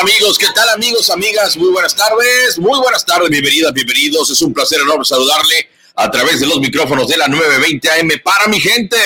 amigos? ¿Qué tal amigos, amigas? Muy buenas tardes, muy buenas tardes, bienvenidas, bienvenidos. Es un placer enorme saludarle a través de los micrófonos de la 920 AM para mi gente.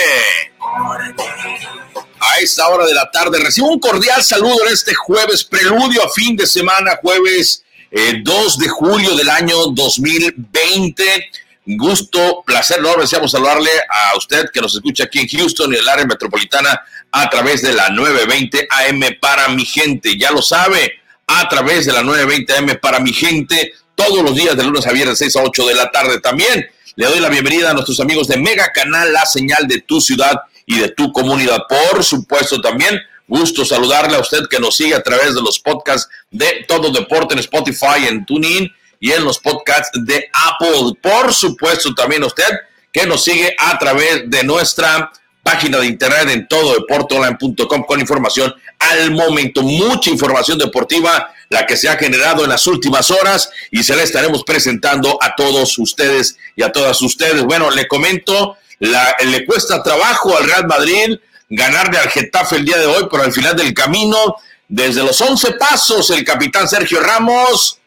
A esta hora de la tarde recibo un cordial saludo en este jueves, preludio a fin de semana, jueves 2 eh, de julio del año 2020. Gusto, placer enorme, deseamos saludarle a usted que nos escucha aquí en Houston y el área metropolitana a través de la 920 AM para mi gente. Ya lo sabe, a través de la 920 AM para mi gente, todos los días de lunes a viernes 6 a 8 de la tarde también. Le doy la bienvenida a nuestros amigos de Mega Canal, la señal de tu ciudad y de tu comunidad. Por supuesto también, gusto saludarle a usted que nos sigue a través de los podcasts de Todo Deporte en Spotify, en TuneIn y en los podcasts de Apple. Por supuesto también usted que nos sigue a través de nuestra página de internet en tododeporteonline.com con información al momento, mucha información deportiva, la que se ha generado en las últimas horas y se la estaremos presentando a todos ustedes y a todas ustedes. Bueno, le comento, la, le cuesta trabajo al Real Madrid ganarle al Getafe el día de hoy, pero al final del camino, desde los 11 pasos, el capitán Sergio Ramos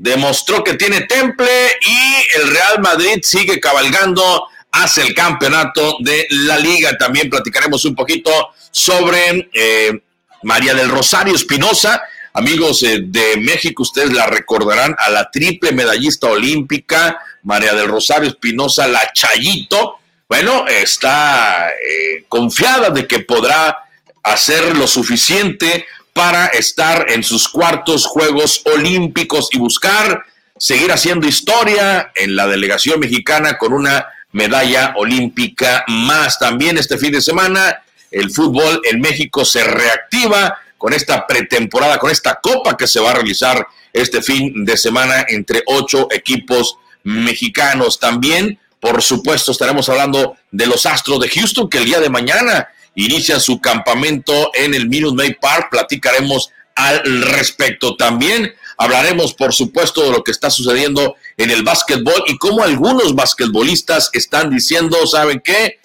demostró que tiene temple y el Real Madrid sigue cabalgando hace el campeonato de la liga. También platicaremos un poquito sobre eh, María del Rosario Espinosa. Amigos eh, de México, ustedes la recordarán a la triple medallista olímpica, María del Rosario Espinosa, la Chayito. Bueno, está eh, confiada de que podrá hacer lo suficiente para estar en sus cuartos Juegos Olímpicos y buscar seguir haciendo historia en la delegación mexicana con una medalla olímpica más. También este fin de semana el fútbol en México se reactiva con esta pretemporada, con esta copa que se va a realizar este fin de semana entre ocho equipos mexicanos. También, por supuesto, estaremos hablando de los Astros de Houston que el día de mañana inician su campamento en el Minute Maid Park. Platicaremos al respecto. También hablaremos, por supuesto, de lo que está sucediendo en el básquetbol y cómo algunos basquetbolistas están diciendo, ¿saben qué?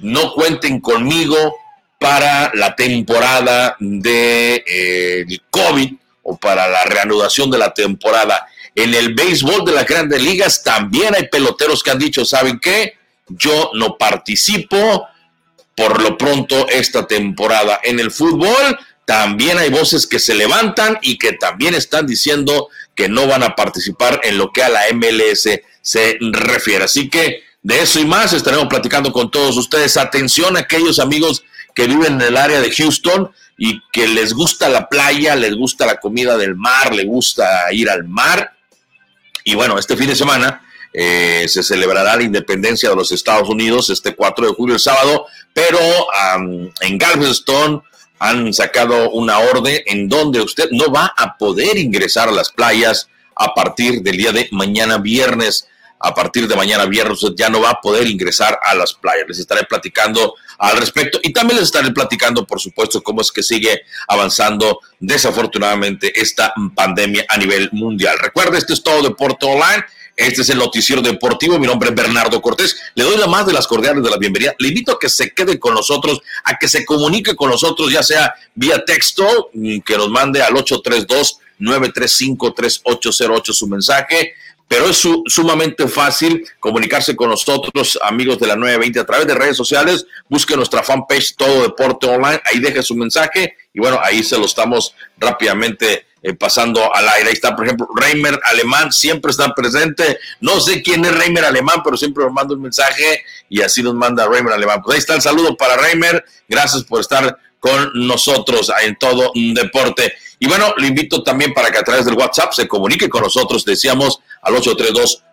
No cuenten conmigo para la temporada de eh, COVID o para la reanudación de la temporada. En el béisbol de las grandes ligas también hay peloteros que han dicho, ¿saben qué? Yo no participo por lo pronto esta temporada. En el fútbol también hay voces que se levantan y que también están diciendo que no van a participar en lo que a la MLS se refiere. Así que de eso y más estaremos platicando con todos ustedes. Atención a aquellos amigos que viven en el área de Houston y que les gusta la playa, les gusta la comida del mar, les gusta ir al mar. Y bueno, este fin de semana eh, se celebrará la independencia de los Estados Unidos este 4 de julio, el sábado, pero en Galveston, han sacado una orden en donde usted no va a poder ingresar a las playas a partir del día de mañana viernes. A partir de mañana viernes ya no va a poder ingresar a las playas. Les estaré platicando al respecto y también les estaré platicando, por supuesto, cómo es que sigue avanzando desafortunadamente esta pandemia a nivel mundial. Recuerde, este es todo Deporte Online. Este es el noticiero deportivo. Mi nombre es Bernardo Cortés. Le doy la más de las cordiales de la bienvenida. Le invito a que se quede con nosotros, a que se comunique con nosotros, ya sea vía texto, mm, que nos mande al 832-935-3808 su mensaje. Pero es sumamente fácil comunicarse con nosotros, amigos de la 920, a través de redes sociales. Busque nuestra fanpage Todo Deporte Online. Ahí deje su mensaje y bueno, ahí se lo estamos rápidamente eh, pasando al aire. Ahí está, por ejemplo, Reimer Alemán, siempre está presente. No sé quién es Reimer Alemán, pero siempre nos manda un mensaje y así nos manda Reimer Alemán. Pues ahí está el saludo para Reimer. Gracias por estar con nosotros en todo deporte. Y bueno, le invito también para que a través del WhatsApp se comunique con nosotros, decíamos, al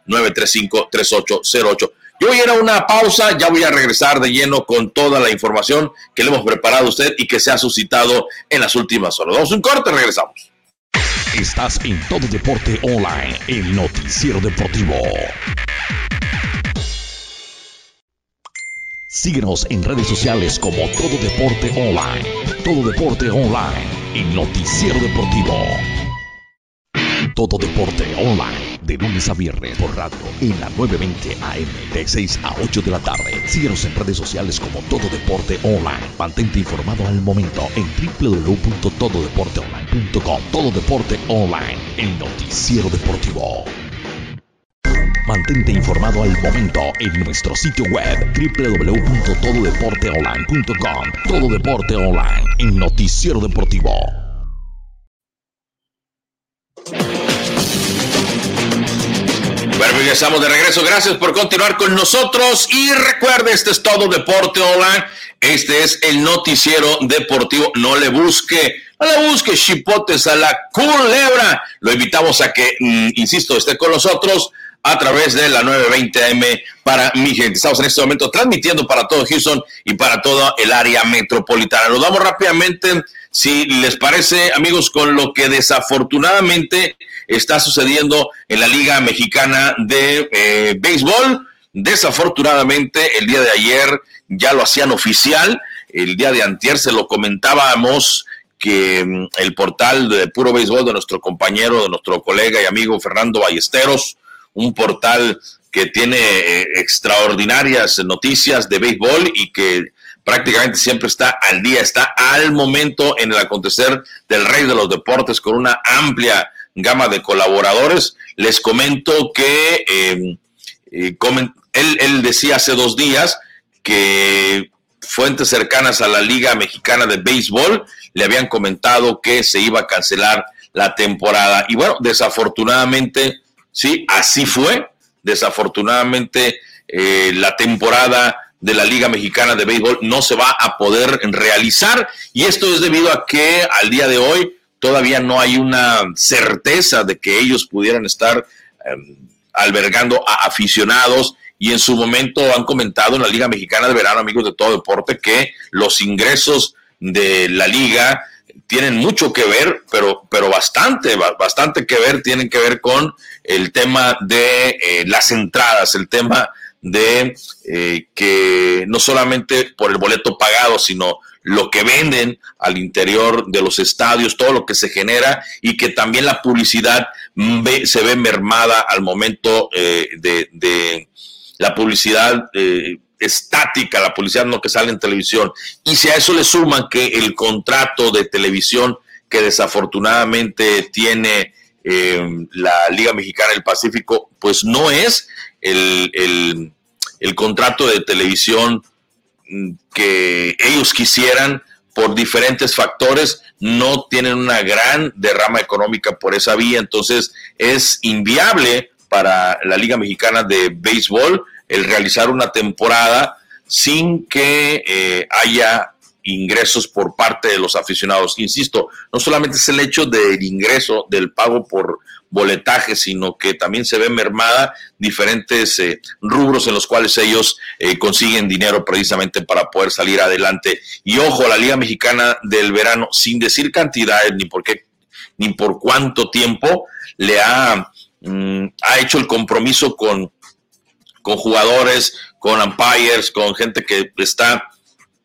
832-935-3808. Yo voy a ir a una pausa, ya voy a regresar de lleno con toda la información que le hemos preparado a usted y que se ha suscitado en las últimas horas. Vamos un corte, regresamos. Estás en Todo Deporte Online, el noticiero deportivo. Síguenos en redes sociales como Todo Deporte Online. Todo Deporte Online, el noticiero deportivo. Todo Deporte Online, de lunes a viernes por radio en la 920 AM, de 6 a 8 de la tarde. Síguenos en redes sociales como Todo Deporte Online. Mantente informado al momento en www.tododeporteonline.com Todo Deporte Online, el noticiero deportivo. Mantente informado al momento en nuestro sitio web www.tododeporteonline.com. Todo Deporte Online, el noticiero deportivo. Bueno, pues estamos de regreso. Gracias por continuar con nosotros. Y recuerde, este es todo Deporte Online. Este es el noticiero deportivo. No le busque, no le busque chipotes a la culebra. Lo invitamos a que, mm, insisto, esté con nosotros a través de la 920 AM para mi gente. Estamos en este momento transmitiendo para todo Houston y para toda el área metropolitana. Nos vamos rápidamente, si les parece, amigos, con lo que desafortunadamente está sucediendo en la Liga Mexicana de eh, Béisbol. Desafortunadamente, el día de ayer ya lo hacían oficial. El día de antier se lo comentábamos que mm, el portal de Puro Béisbol de nuestro compañero, de nuestro colega y amigo Fernando Ballesteros, un portal que tiene eh, extraordinarias noticias de béisbol y que prácticamente siempre está al día, está al momento en el acontecer del rey de los deportes con una amplia gama de colaboradores. Les comento que em, eh, él, él decía hace dos días que fuentes cercanas a la Liga Mexicana de Béisbol le habían comentado que se iba a cancelar la temporada. Y bueno, desafortunadamente Sí, así fue. Desafortunadamente, eh, la temporada de la Liga Mexicana de Béisbol no se va a poder realizar y esto es debido a que al día de hoy todavía no hay una certeza de que ellos pudieran estar em, albergando a aficionados y en su momento han comentado en la Liga Mexicana de Verano, amigos de todo deporte, que los ingresos de la liga tienen mucho que ver, pero, pero bastante, bastante que ver, tienen que ver con el tema de eh, las entradas, el tema de eh, que no solamente por el boleto pagado, sino lo que venden al interior de los estadios, todo lo que se genera y que también la publicidad se ve mermada al momento eh, de, de, la publicidad estática, la publicidad no que sale en televisión. Y si a eso le suman que el contrato de televisión que desafortunadamente tiene eh, la Liga Mexicana del Pacífico, pues no es el, el contrato de televisión mm, que ellos quisieran por diferentes factores, no tienen una gran derrama económica por esa vía, entonces es inviable para la Liga Mexicana de Béisbol el realizar una temporada sin que eh, haya ingresos por parte de los aficionados. Insisto, no solamente es el hecho del ingreso, del pago por boletaje, sino que también se ve mermada diferentes eh, rubros en los cuales ellos eh, consiguen dinero precisamente para poder salir adelante. Y ojo, la Liga Mexicana del Verano, sin decir cantidades ni por qué, ni por cuánto tiempo, le ha, mm, ha hecho el compromiso con con jugadores, con umpires, con gente que está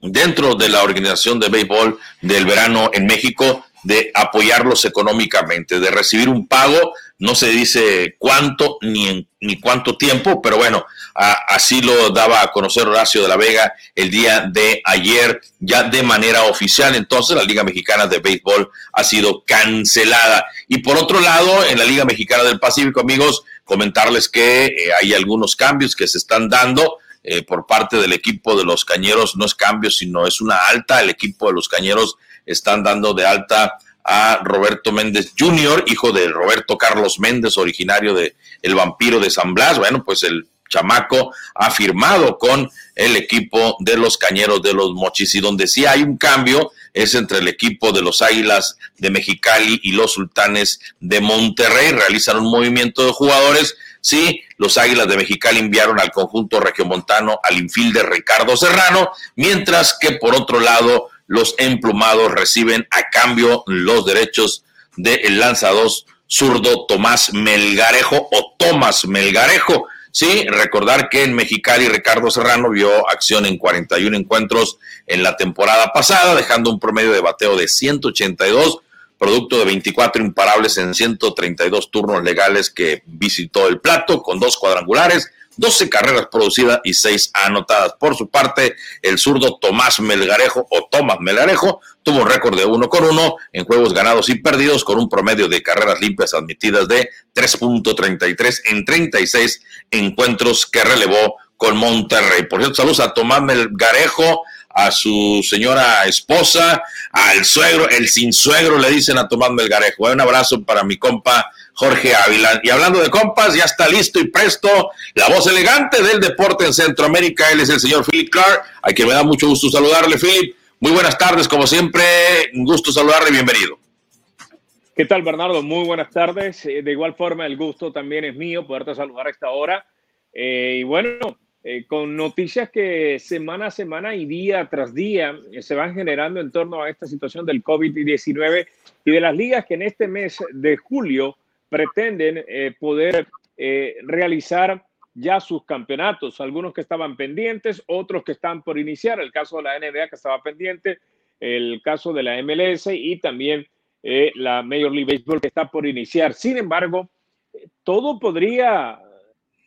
dentro de la organización de béisbol del verano en México, de apoyarlos económicamente, de recibir un pago, no se dice cuánto ni, ni cuánto tiempo, pero bueno, así lo daba a conocer Horacio de la Vega el día de ayer, ya de manera oficial. Entonces, la Liga Mexicana de Béisbol ha sido cancelada. Y por otro lado, en la Liga Mexicana del Pacífico, amigos, comentarles que eh, hay algunos cambios que se están dando. Eh, por parte del equipo de los Cañeros, no es cambio, sino es una alta. El equipo de los Cañeros están dando de alta a Roberto Méndez Jr., hijo de Roberto Carlos Méndez, originario de El Vampiro de San Blas. Bueno, pues el chamaco ha firmado con el equipo de los Cañeros de los Mochis y donde sí hay un cambio es entre el equipo de los Águilas de Mexicali y los Sultanes de Monterrey. Realizan un movimiento de jugadores. Sí, los Águilas de Mexicali enviaron al conjunto regiomontano al de Ricardo Serrano, mientras que por otro lado los emplumados reciben a cambio los derechos del lanzador zurdo Tomás Melgarejo o Tomás Melgarejo. Sí, recordar que en Mexicali Ricardo Serrano vio acción en 41 encuentros en la temporada pasada, dejando un promedio de bateo de 182, producto de 24 imparables en 132 turnos legales que visitó el plato, con dos cuadrangulares, 12 carreras producidas y 6 anotadas. Por su parte, el zurdo Tomás Melgarejo o Tomás Melgarejo tuvo un récord de 1 con 1 en juegos ganados y perdidos con un promedio de carreras limpias admitidas de 3.33 en 36 encuentros que relevó con Monterrey. Por cierto, saludos a Tomás Melgarejo, a su señora esposa, al suegro, el sin suegro le dicen a Tomás Melgarejo. Un abrazo para mi compa Jorge Ávila. Y hablando de compas, ya está listo y presto la voz elegante del deporte en Centroamérica. Él es el señor Philip Clark, a quien me da mucho gusto saludarle, Philip. Muy buenas tardes, como siempre, un gusto saludarle, bienvenido. ¿Qué tal, Bernardo? Muy buenas tardes. Eh, de igual forma, el gusto también es mío poderte saludar a esta hora. Eh, y bueno, eh, con noticias que semana a semana y día tras día eh, se van generando en torno a esta situación del COVID-19 y de las ligas que en este mes de julio pretenden eh, poder realizar ya sus campeonatos, algunos que estaban pendientes, otros que están por iniciar, el caso de la NBA que estaba pendiente, el caso de la MLS y también la Major League Baseball que está por iniciar. Sin embargo, todo podría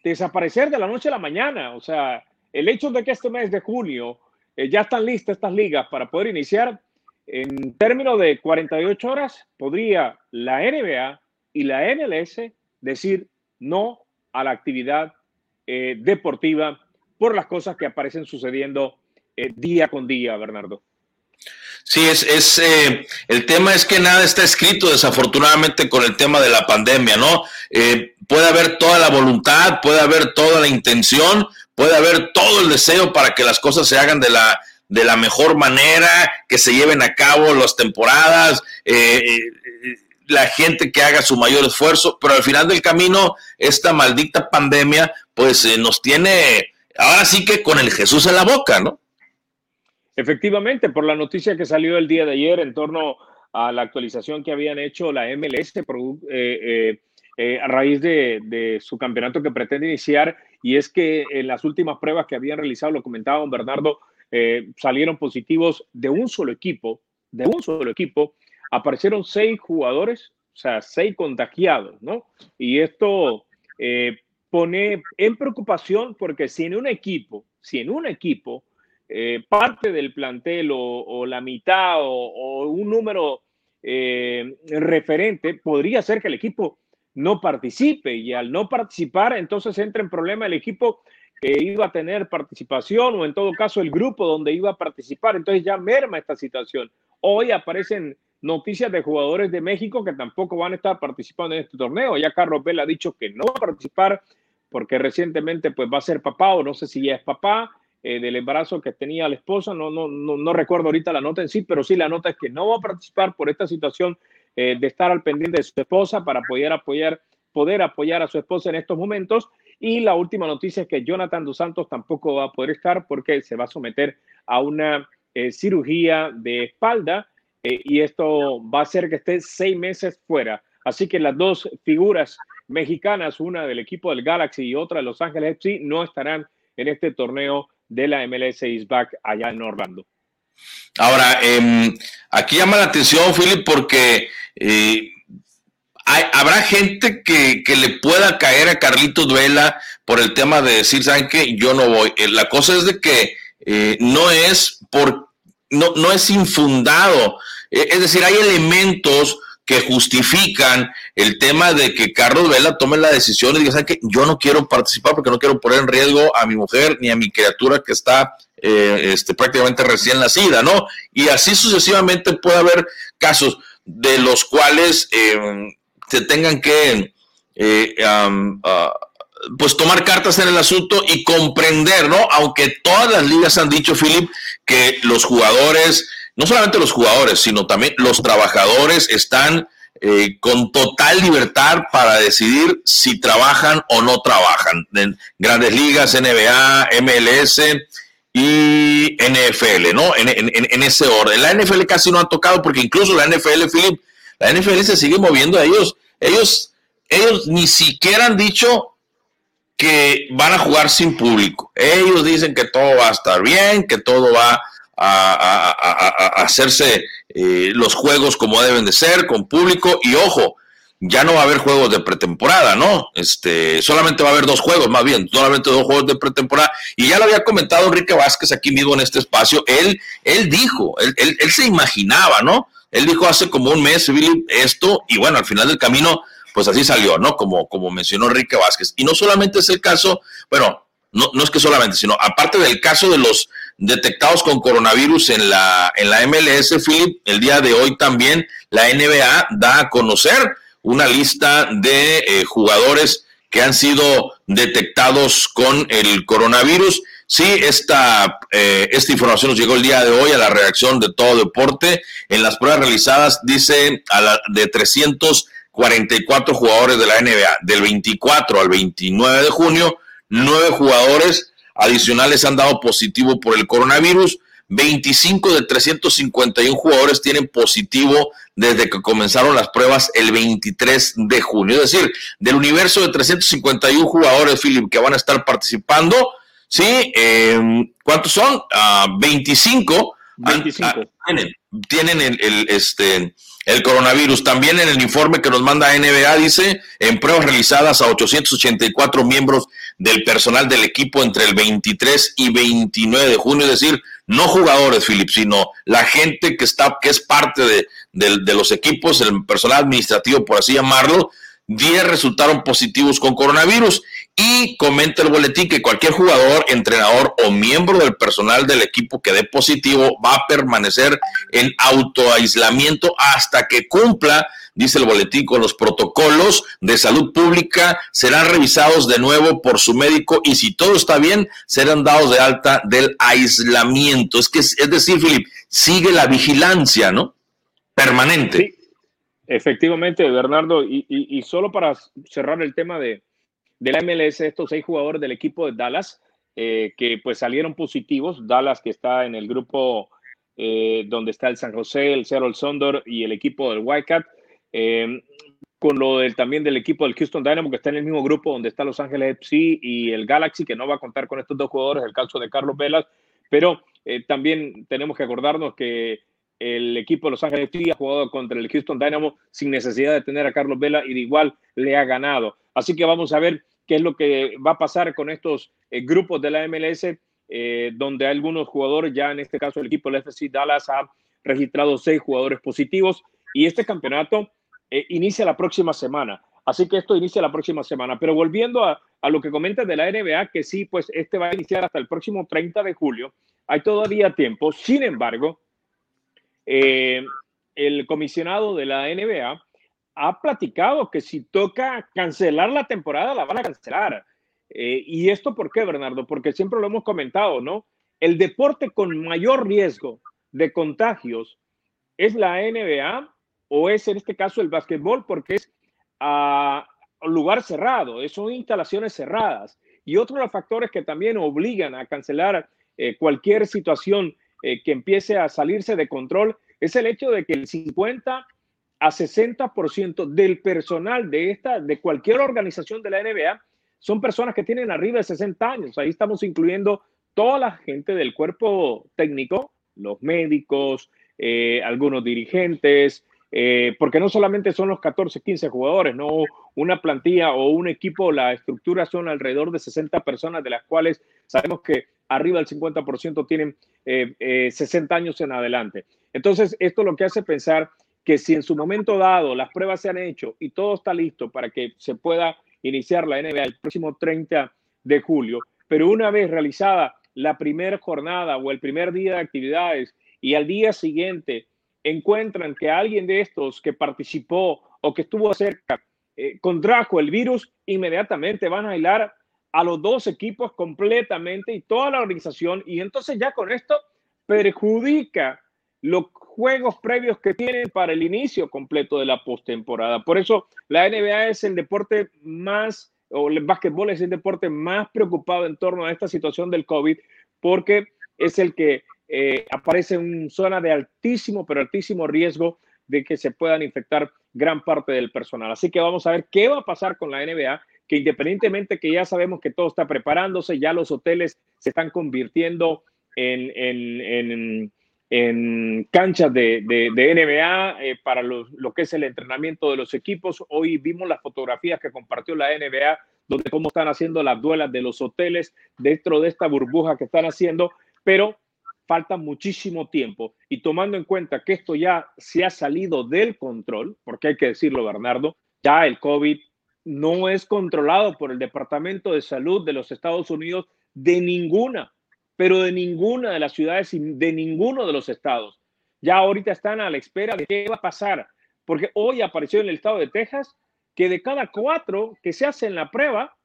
desaparecer de la noche a la mañana. O sea, el hecho de que este mes de junio eh, ya están listas estas ligas para poder iniciar, en términos de 48 horas, podría la NBA y la MLS decir no a la actividad eh, deportiva por las cosas que aparecen sucediendo eh, día con día, Bernardo. Sí, es, es eh, el tema es que nada está escrito desafortunadamente con el tema de la pandemia, ¿no? Eh, puede haber toda la voluntad, puede haber toda la intención, puede haber todo el deseo para que las cosas se hagan de la, de la mejor manera, que se lleven a cabo las temporadas, eh, la gente que haga su mayor esfuerzo, pero al final del camino, esta maldita pandemia, pues nos tiene ahora sí que con el Jesús en la boca, ¿no? Efectivamente, por la noticia que salió el día de ayer en torno a la actualización que habían hecho la MLS eh, eh, eh, a raíz de, su campeonato que pretende iniciar, y es que en las últimas pruebas que habían realizado, lo comentaba Bernardo, salieron positivos de un solo equipo, de un solo equipo, aparecieron seis jugadores, o sea, seis contagiados, ¿no? Y esto pone en preocupación porque si en un equipo, si en un equipo eh, parte del plantel o, la mitad o, un número eh, referente, podría ser que el equipo no participe y al no participar, entonces entra en problema el equipo que iba a tener participación o en todo caso el grupo donde iba a participar. Entonces ya merma esta situación. Hoy aparecen noticias de jugadores de México que tampoco van a estar participando en este torneo. Ya Carlos Vela ha dicho que no va a participar porque recientemente pues va a ser papá o no sé si ya es papá eh, del embarazo que tenía la esposa. No, no, no, no, recuerdo ahorita la nota en sí, pero sí la nota es que no va a participar por esta situación eh, de estar al pendiente de su esposa para poder apoyar, poder apoyar a su esposa en estos momentos. Y la última noticia es que Jonathan dos Santos tampoco va a poder estar porque se va a someter a una eh, cirugía de espalda y esto va a hacer que esté seis meses fuera. Así que las dos figuras mexicanas, una del equipo del Galaxy y otra de Los Ángeles FC, no estarán en este torneo de la MLS Back allá en Orlando. Ahora, em, aquí llama la atención, Philip, porque eh, habrá gente que, le pueda caer a Carlitos Duela por el tema de decir, ¿saben qué? Yo no voy. Eh, la cosa es de que eh, no es por, no, no es infundado. es decir, hay elementos que justifican el tema de que Carlos Vela tome la decisión y diga, ¿saben qué? Yo no quiero participar porque no quiero poner en riesgo a mi mujer ni a mi criatura que está eh, este, prácticamente recién nacida, ¿no? Y así sucesivamente puede haber casos de los cuales eh, se tengan que... Eh, ah, pues tomar cartas en el asunto y comprender, ¿no? Aunque todas las ligas han dicho, Philip, que los jugadores no solamente los jugadores, sino también los trabajadores están eh, con total libertad para decidir si trabajan o no trabajan. En grandes ligas, NBA, MLS y NFL, ¿no? En, ese orden. La NFL casi no ha tocado porque incluso la NFL, Philip, la NFL se sigue moviendo a ellos. Ellos, ellos ni siquiera han dicho que van a jugar sin público. Ellos dicen que todo va a estar bien, que todo va a, hacerse eh, los juegos como deben de ser, con público. Y ojo, ya no va a haber juegos de pretemporada, ¿no? Este, solamente va a haber dos juegos, más bien, solamente dos juegos de pretemporada. Y ya lo había comentado Enrique Vázquez aquí mismo en este espacio. Él, él dijo, él, él, se imaginaba, ¿no? Él dijo hace como un mes, esto, y bueno, al final del camino, pues así salió, ¿no? Como, como mencionó Enrique Vázquez. Y no solamente es el caso, bueno, no, no es que solamente, sino aparte del caso de los detectados con coronavirus en la, en la MLS, Philip, el día de hoy también la NBA da a conocer una lista de eh, jugadores que han sido detectados con el coronavirus. Sí, esta, eh, esta información nos llegó el día de hoy a la reacción de todo deporte. En las pruebas realizadas dice a la, de 344 jugadores de la NBA, del 24 al 29 de junio, nueve jugadores adicionales han dado positivo por el coronavirus. 25 de 351 jugadores tienen positivo desde que comenzaron las pruebas el 23 de junio. Es decir, del universo de 351 jugadores, Philip, que van a estar participando, ¿sí? Em, ¿Cuántos son? 25. Ah, 25. Ah, tienen, tienen el, este, el coronavirus. También en el informe que nos manda NBA dice, en pruebas realizadas a 884 miembros del personal del equipo entre el 23 y 29 de junio, es decir, no jugadores, Philip, sino la gente que está, que es parte de, de, los equipos, el personal administrativo, por así llamarlo, 10 resultaron positivos con coronavirus. Y comenta el boletín que cualquier jugador, entrenador o miembro del personal del equipo que dé positivo va a permanecer en autoaislamiento hasta que cumpla dice el boletín, con los protocolos de salud pública, serán revisados de nuevo por su médico y si todo está bien, serán dados de alta del aislamiento. Es que, es decir, Filip, sigue la vigilancia, ¿no? Permanente. Sí, efectivamente, Bernardo, y, solo para cerrar el tema de, de la MLS, estos seis jugadores del equipo de Dallas, eh, que pues salieron positivos, Dallas que está en el grupo eh, donde está el San José, el Seattle Sondor y el equipo del Whitecat, eh, con lo del, también del equipo del Houston Dynamo, que está en el mismo grupo donde está Los Ángeles FC y el Galaxy, que no va a contar con estos dos jugadores, el caso de Carlos Velas, pero también tenemos que acordarnos que el equipo de Los Ángeles FC ha jugado contra el Houston Dynamo sin necesidad de tener a Carlos Vela y de igual le ha ganado. Así que vamos a ver qué es lo que va a pasar con estos eh, grupos de la MLS, donde algunos jugadores, ya en este caso el equipo del FC Dallas ha registrado seis jugadores positivos y este campeonato eh, inicia la próxima semana. Así que esto inicia la próxima semana. Pero volviendo a, lo que comentas de la NBA, que sí, pues este va a iniciar hasta el próximo 30 de julio. Hay todavía tiempo. Sin embargo, eh, el comisionado de la NBA ha platicado que si toca cancelar la temporada, la van a cancelar. Eh, ¿Y esto por qué, Bernardo? Porque siempre lo hemos comentado, ¿no? El deporte con mayor riesgo de contagios es la NBA o es en este caso el básquetbol porque es a lugar cerrado, son instalaciones cerradas. Y otro de los factores que también obligan a cancelar eh, cualquier situación eh, que empiece a salirse de control es el hecho de que el 50 a 60% del personal de esta, de cualquier organización de la NBA, son personas que tienen arriba de 60 años. Ahí estamos incluyendo toda la gente del cuerpo técnico, los médicos, eh, algunos dirigentes, eh, porque no solamente son los 14, 15 jugadores, no una plantilla o un equipo, la estructura son alrededor de 60 personas, de las cuales sabemos que arriba del 50% tienen 60 eh, años en adelante. Entonces, esto lo que hace pensar que si en su momento dado las pruebas se han hecho y todo está listo para que se pueda iniciar la NBA el próximo 30 de julio, pero una vez realizada la primera jornada o el primer día de actividades y al día siguiente encuentran que alguien de estos que participó o que estuvo cerca eh, contrajo el virus, inmediatamente van a aislar a los dos equipos completamente y toda la organización. Y entonces ya con esto perjudica los juegos previos que tienen para el inicio completo de la postemporada. Por eso la NBA es el deporte más, o el básquetbol es el deporte más preocupado en torno a esta situación del COVID, porque es el que eh, aparece en zona de altísimo, pero altísimo riesgo de que se puedan infectar gran parte del personal. Así que vamos a ver qué va a pasar con la NBA, que independientemente que ya sabemos que todo está preparándose, ya los hoteles se están convirtiendo en, en canchas de, NBA eh, para lo que es el entrenamiento de los equipos. Hoy vimos las fotografías que compartió la NBA, donde cómo están haciendo las duelas de los hoteles dentro de esta burbuja que están haciendo, pero falta muchísimo tiempo. Y tomando en cuenta que esto ya se ha salido del control, porque hay que decirlo, Bernardo, ya el COVID no es controlado por el Departamento de Salud de los Estados Unidos de ninguna pero de ninguna de las ciudades y de ninguno de los estados. Ya ahorita están a la espera de qué va a pasar, porque hoy apareció en el estado de Texas que de cada cuatro que se hacen la prueba,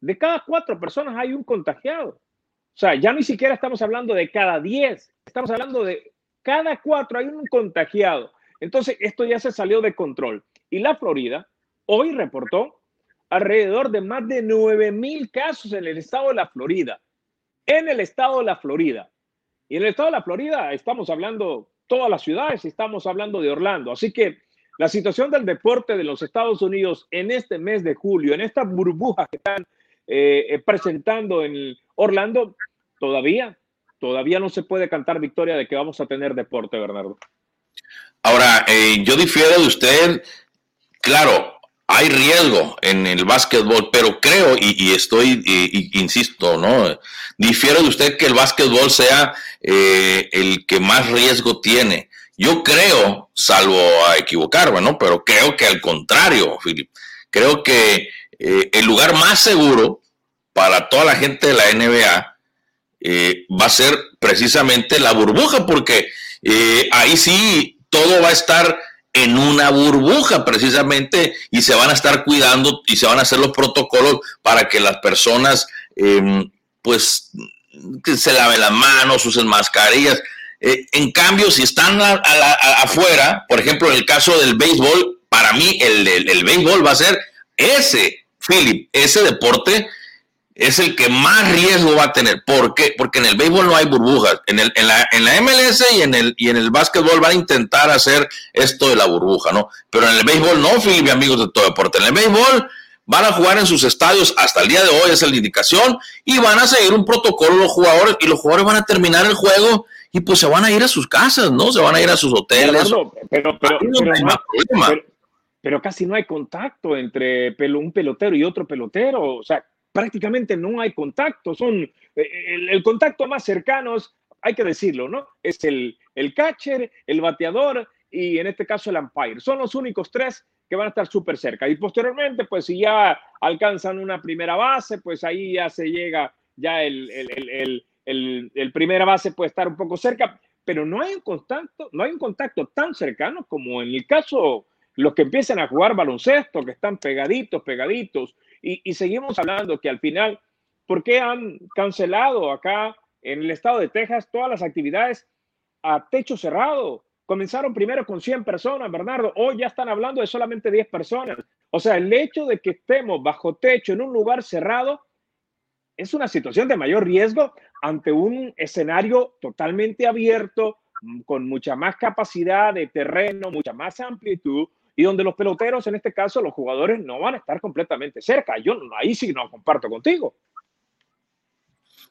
de cada cuatro personas hay un contagiado. O sea, ya ni siquiera estamos hablando de cada diez, estamos hablando de cada cuatro hay un contagiado. Entonces, esto ya se salió de control. Y la Florida hoy reportó alrededor de más de 9 mil casos en el estado de la Florida en el estado de la Florida. Y en el estado de la Florida estamos hablando todas las ciudades, estamos hablando de Orlando. Así que la situación del deporte de los Estados Unidos en este mes de julio, en esta burbuja que están eh, eh, presentando en Orlando, todavía, todavía no se puede cantar victoria de que vamos a tener deporte, Bernardo. Ahora, eh, yo difiero de usted, claro, hay riesgo en el básquetbol, pero creo y, estoy, insisto, ¿no? Difiero de usted que el básquetbol sea eh, el que más riesgo tiene. Yo creo, salvo a equivocarme, ¿no? Pero creo que al contrario, Philip. Creo que eh, el lugar más seguro para toda la gente de la NBA eh, va a ser precisamente la burbuja, porque ahí sí todo va a estar en una burbuja precisamente y se van a estar cuidando y se van a hacer los protocolos para que las personas em, pues que se laven las manos, usen mascarillas. Eh, en cambio, si están afuera, por ejemplo, en el caso del béisbol, para mí el, el béisbol va a ser ese, Philip, ese deporte es el que más riesgo va a tener. ¿Por qué? Porque en el béisbol no hay burbujas. En, el, en, la, en la MLS y en el, y en el básquetbol van a intentar hacer esto de la burbuja, ¿no? Pero en el béisbol no, Philip, amigos de todo deporte. En el béisbol van a jugar en sus estadios hasta el día de hoy, esa es la indicación, y van a seguir un protocolo los jugadores, y los jugadores van a terminar el juego y pues se van a ir a sus casas, ¿no? Se van a ir a sus hoteles. Pero, pero, pero, casi no hay contacto entre un pelotero y otro pelotero. O sea, prácticamente no hay contacto. Son eh, el, contacto más cercano, hay que decirlo, ¿no? Es el, el catcher, el bateador y en este caso el umpire. Son los únicos tres que van a estar súper cerca. Y posteriormente, pues si ya alcanzan una primera base, pues ahí ya se llega, ya el, el, el, el primera base puede estar un poco cerca, pero no hay un contacto, no hay un contacto tan cercano como en el caso los que empiezan a jugar baloncesto, que están pegaditos, pegaditos, y, seguimos hablando que al final, ¿por qué han cancelado acá en el estado de Texas todas las actividades a techo cerrado? Comenzaron primero con 100 personas, Bernardo. Hoy ya están hablando de solamente 10 personas. O sea, el hecho de que estemos bajo techo en un lugar cerrado es una situación de mayor riesgo ante un escenario totalmente abierto, con mucha más capacidad de terreno, mucha más amplitud, y donde los peloteros, en este caso los jugadores, no van a estar completamente cerca. Yo ahí sí no comparto contigo.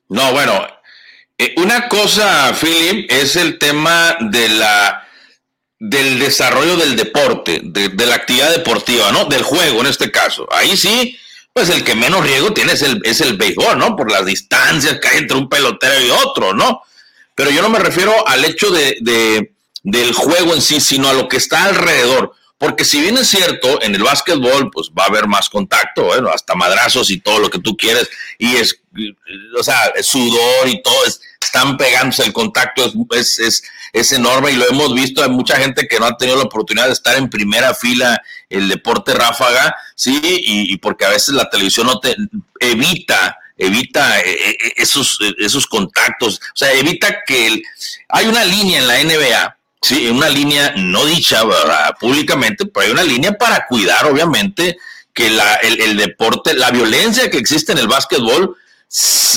No, bueno, eh, una cosa, Philip, es el tema de la del desarrollo del deporte, de, la actividad deportiva, ¿no? Del juego en este caso. Ahí sí, pues el que menos riesgo tiene es el, es el béisbol, ¿no? Por las distancias que hay entre un pelotero y otro, ¿no? Pero yo no me refiero al hecho de, de del juego en sí, sino a lo que está alrededor. Porque si bien es cierto, en el básquetbol pues va a haber más contacto, bueno, hasta madrazos y todo lo que tú quieres, y es, o sea, sudor y todo, están pegándose, el contacto es, es, es, enorme y lo hemos visto, hay mucha gente que no ha tenido la oportunidad de estar en primera fila el deporte ráfaga, sí, y, porque a veces la televisión no te evita evita eh, eh, esos, esos contactos, o sea, evita que hay una línea en la NBA Sí, una línea no dicha públicamente, pero hay una línea para cuidar, obviamente, que la, el, deporte, la violencia que existe en el básquetbol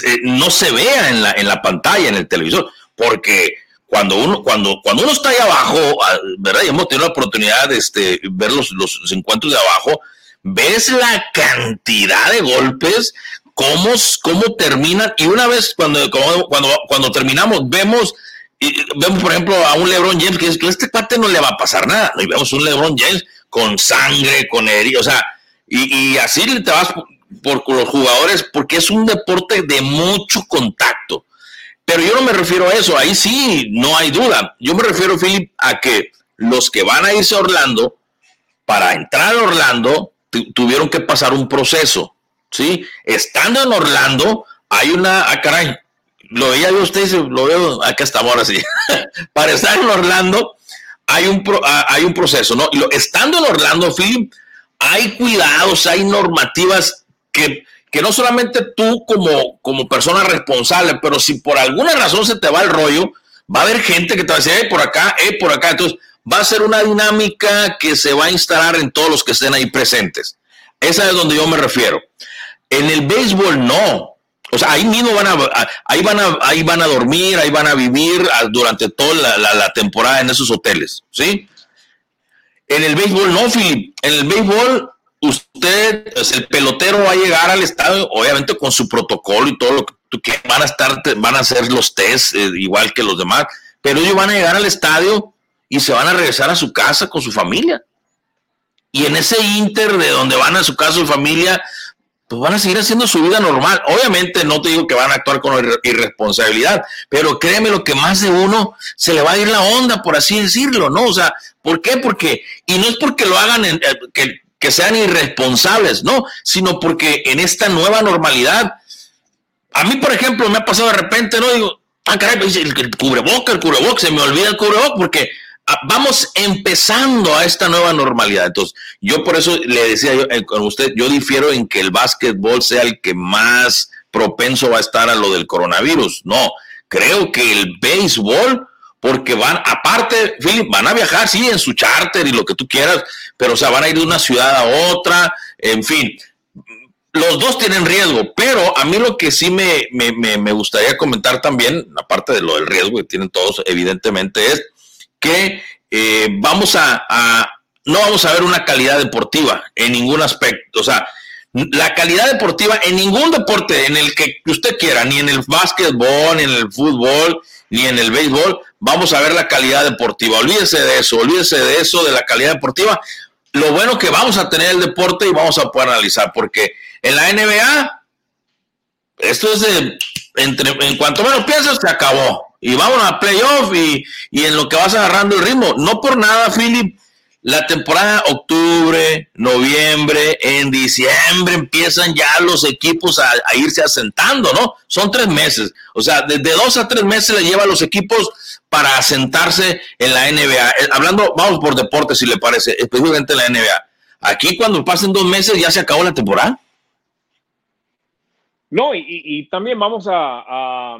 eh, no se vea en la, en la pantalla, en el televisor, porque cuando uno, cuando, cuando uno está ahí abajo, ah, ¿verdad? Y hemos tenido la oportunidad de este, ver los, los encuentros de abajo, ves la cantidad de golpes, cómo, cómo terminan, y una vez cuando, cuando, cuando terminamos, vemos vemos, por ejemplo, a un LeBron James que es que este cuate no le va a pasar nada. Y vemos un LeBron James con sangre, con heridas, o sea, y, así te vas por, por los jugadores porque es un deporte de mucho contacto. Pero yo no me refiero a eso, ahí sí, no hay duda. Yo me refiero, Philip, a que los que van a irse a Orlando, para entrar a Orlando, tuvieron que pasar un proceso, ¿sí? Estando en Orlando, hay una, ah, caray, lo veía yo usted, lo veo, acá estamos ahora sí. para estar en Orlando, hay un, ah, hay un proceso, ¿no? estando en Orlando, Philip, hay cuidados, hay normativas que que no solamente tú como, como persona responsable, pero si por alguna razón se te va el rollo, va a haber gente que te va a decir, hey, por acá, hey, por acá. Entonces, va a ser una dinámica que se va a instalar en todos los que estén ahí presentes. Esa es donde yo me refiero. En el béisbol no. O sea, ahí mismo van a, ahí van a, ahí van a dormir, ahí van a vivir durante toda la, temporada en esos hoteles, ¿sí? En el béisbol no, Philip. En el béisbol usted, el pelotero va a llegar al estadio, obviamente con su protocolo y todo lo que, van a estar, van a hacer los test eh, igual que los demás, pero ellos van a llegar al estadio y se van a regresar a su casa con su familia. Y en ese inter de donde van a su casa su familia, pues van a seguir haciendo su vida normal. Obviamente no te digo que van a actuar con irresponsabilidad, pero créeme lo que más de uno se le va a ir la onda, por así decirlo, ¿no? O sea, ¿por qué? Porque, y no es porque lo hagan, en, eh, que que sean irresponsables, no, sino porque en esta nueva normalidad, a mí, por ejemplo, me ha pasado de repente, ¿no? Digo, ah, caray, el, el cubreboca, el cubreboca, se me olvida el cubreboca, porque vamos empezando a esta nueva normalidad. Entonces, yo por eso le decía yo, eh, con usted, yo difiero en que el básquetbol sea el que más propenso va a estar a lo del coronavirus. No, creo que el béisbol porque van, aparte, Philip, van a viajar, sí, en su charter y lo que tú quieras, pero o sea, van a ir de una ciudad a otra, en fin. Los dos tienen riesgo, pero a mí lo que sí me, me, gustaría comentar también, aparte de lo del riesgo que tienen todos, evidentemente, es que eh, vamos a, no vamos a ver una calidad deportiva en ningún aspecto. O sea, la calidad deportiva en ningún deporte en el que usted quiera, ni en el básquetbol, ni en el fútbol, ni en el béisbol, vamos a ver la calidad deportiva. Olvídese de eso, olvídese de eso, de la calidad deportiva. Lo bueno que vamos a tener el deporte y vamos a poder analizar, porque en la NBA, esto es de, entre, en cuanto menos piensas, se acabó. Y vamos a playoff y, y en lo que vas agarrando el ritmo. No por nada, Philip, la temporada octubre, noviembre, en diciembre empiezan ya los equipos a, irse asentando, ¿no? Son tres meses. O sea, desde dos a tres meses le lleva a los equipos para asentarse en la NBA. Eh, hablando, vamos por deporte, si le parece, específicamente en la NBA. Aquí cuando pasen dos meses ya se acabó la temporada. No, y, también vamos a,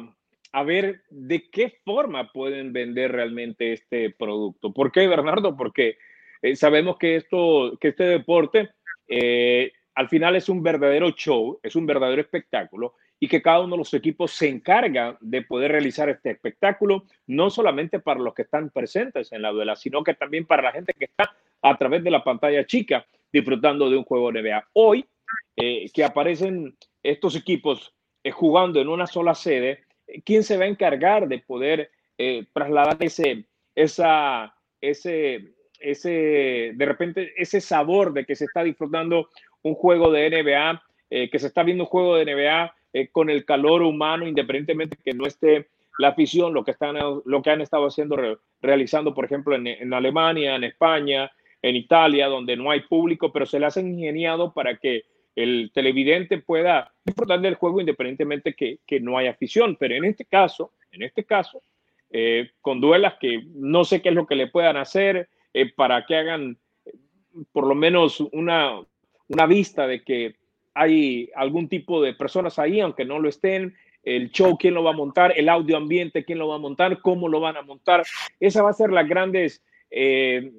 ver de qué forma pueden vender realmente este producto. ¿Por qué, Bernardo? Porque eh, sabemos que, esto, que este deporte eh, al final es un verdadero show, es un verdadero espectáculo y que cada uno de los equipos se encarga de poder realizar este espectáculo, no solamente para los que están presentes en la duela, sino que también para la gente que está a través de la pantalla chica disfrutando de un juego NBA. Hoy, eh, que aparecen estos equipos jugando en una sola sede, ¿quién se va a encargar de poder trasladar ese, esa, ese, ese, de repente, ese sabor de que se está disfrutando un juego de NBA, eh, que se está viendo un juego de NBA eh, con el calor humano, independientemente que no esté la afición, lo que, están, lo que han estado haciendo, realizando, por ejemplo, en, Alemania, en España, en Italia, donde no hay público, pero se le hacen ingeniado para que el televidente pueda disfrutar del juego independientemente que, que no haya afición. Pero en este caso, en este caso, eh, con duelas que no sé qué es lo que le puedan hacer, eh, para que hagan eh, por lo menos una, una vista de que hay algún tipo de personas ahí, aunque no lo estén, el show, quién lo va a montar, el audio ambiente, quién lo va a montar, cómo lo van a montar. Esa va a ser la grandes, eh,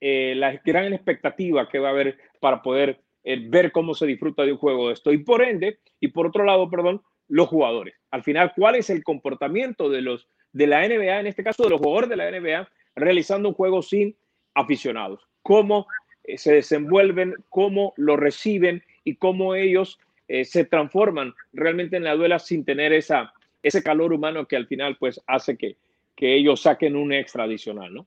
la gran expectativa que va a haber para poder ver cómo se disfruta de un juego de esto. Y por ende, y por otro lado, perdón, los jugadores. Al final, ¿cuál es el comportamiento de los de la NBA, en este caso de los jugadores de la NBA, realizando un juego sin aficionados. Cómo eh, se desenvuelven, cómo lo reciben y cómo ellos eh, se transforman realmente en la duela sin tener esa, ese calor humano que al final pues hace que, que ellos saquen un extra adicional, ¿no?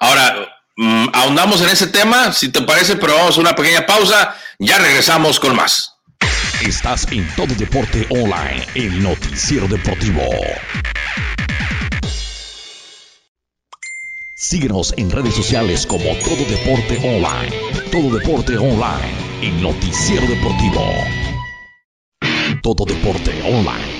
Ahora, mm, ahondamos en ese tema, si te parece, pero vamos a una pequeña pausa, ya regresamos con más. Estás en Todo Deporte Online, el noticiero deportivo. Síguenos en redes sociales como Todo Deporte Online. Todo Deporte Online, el noticiero deportivo. Todo Deporte Online,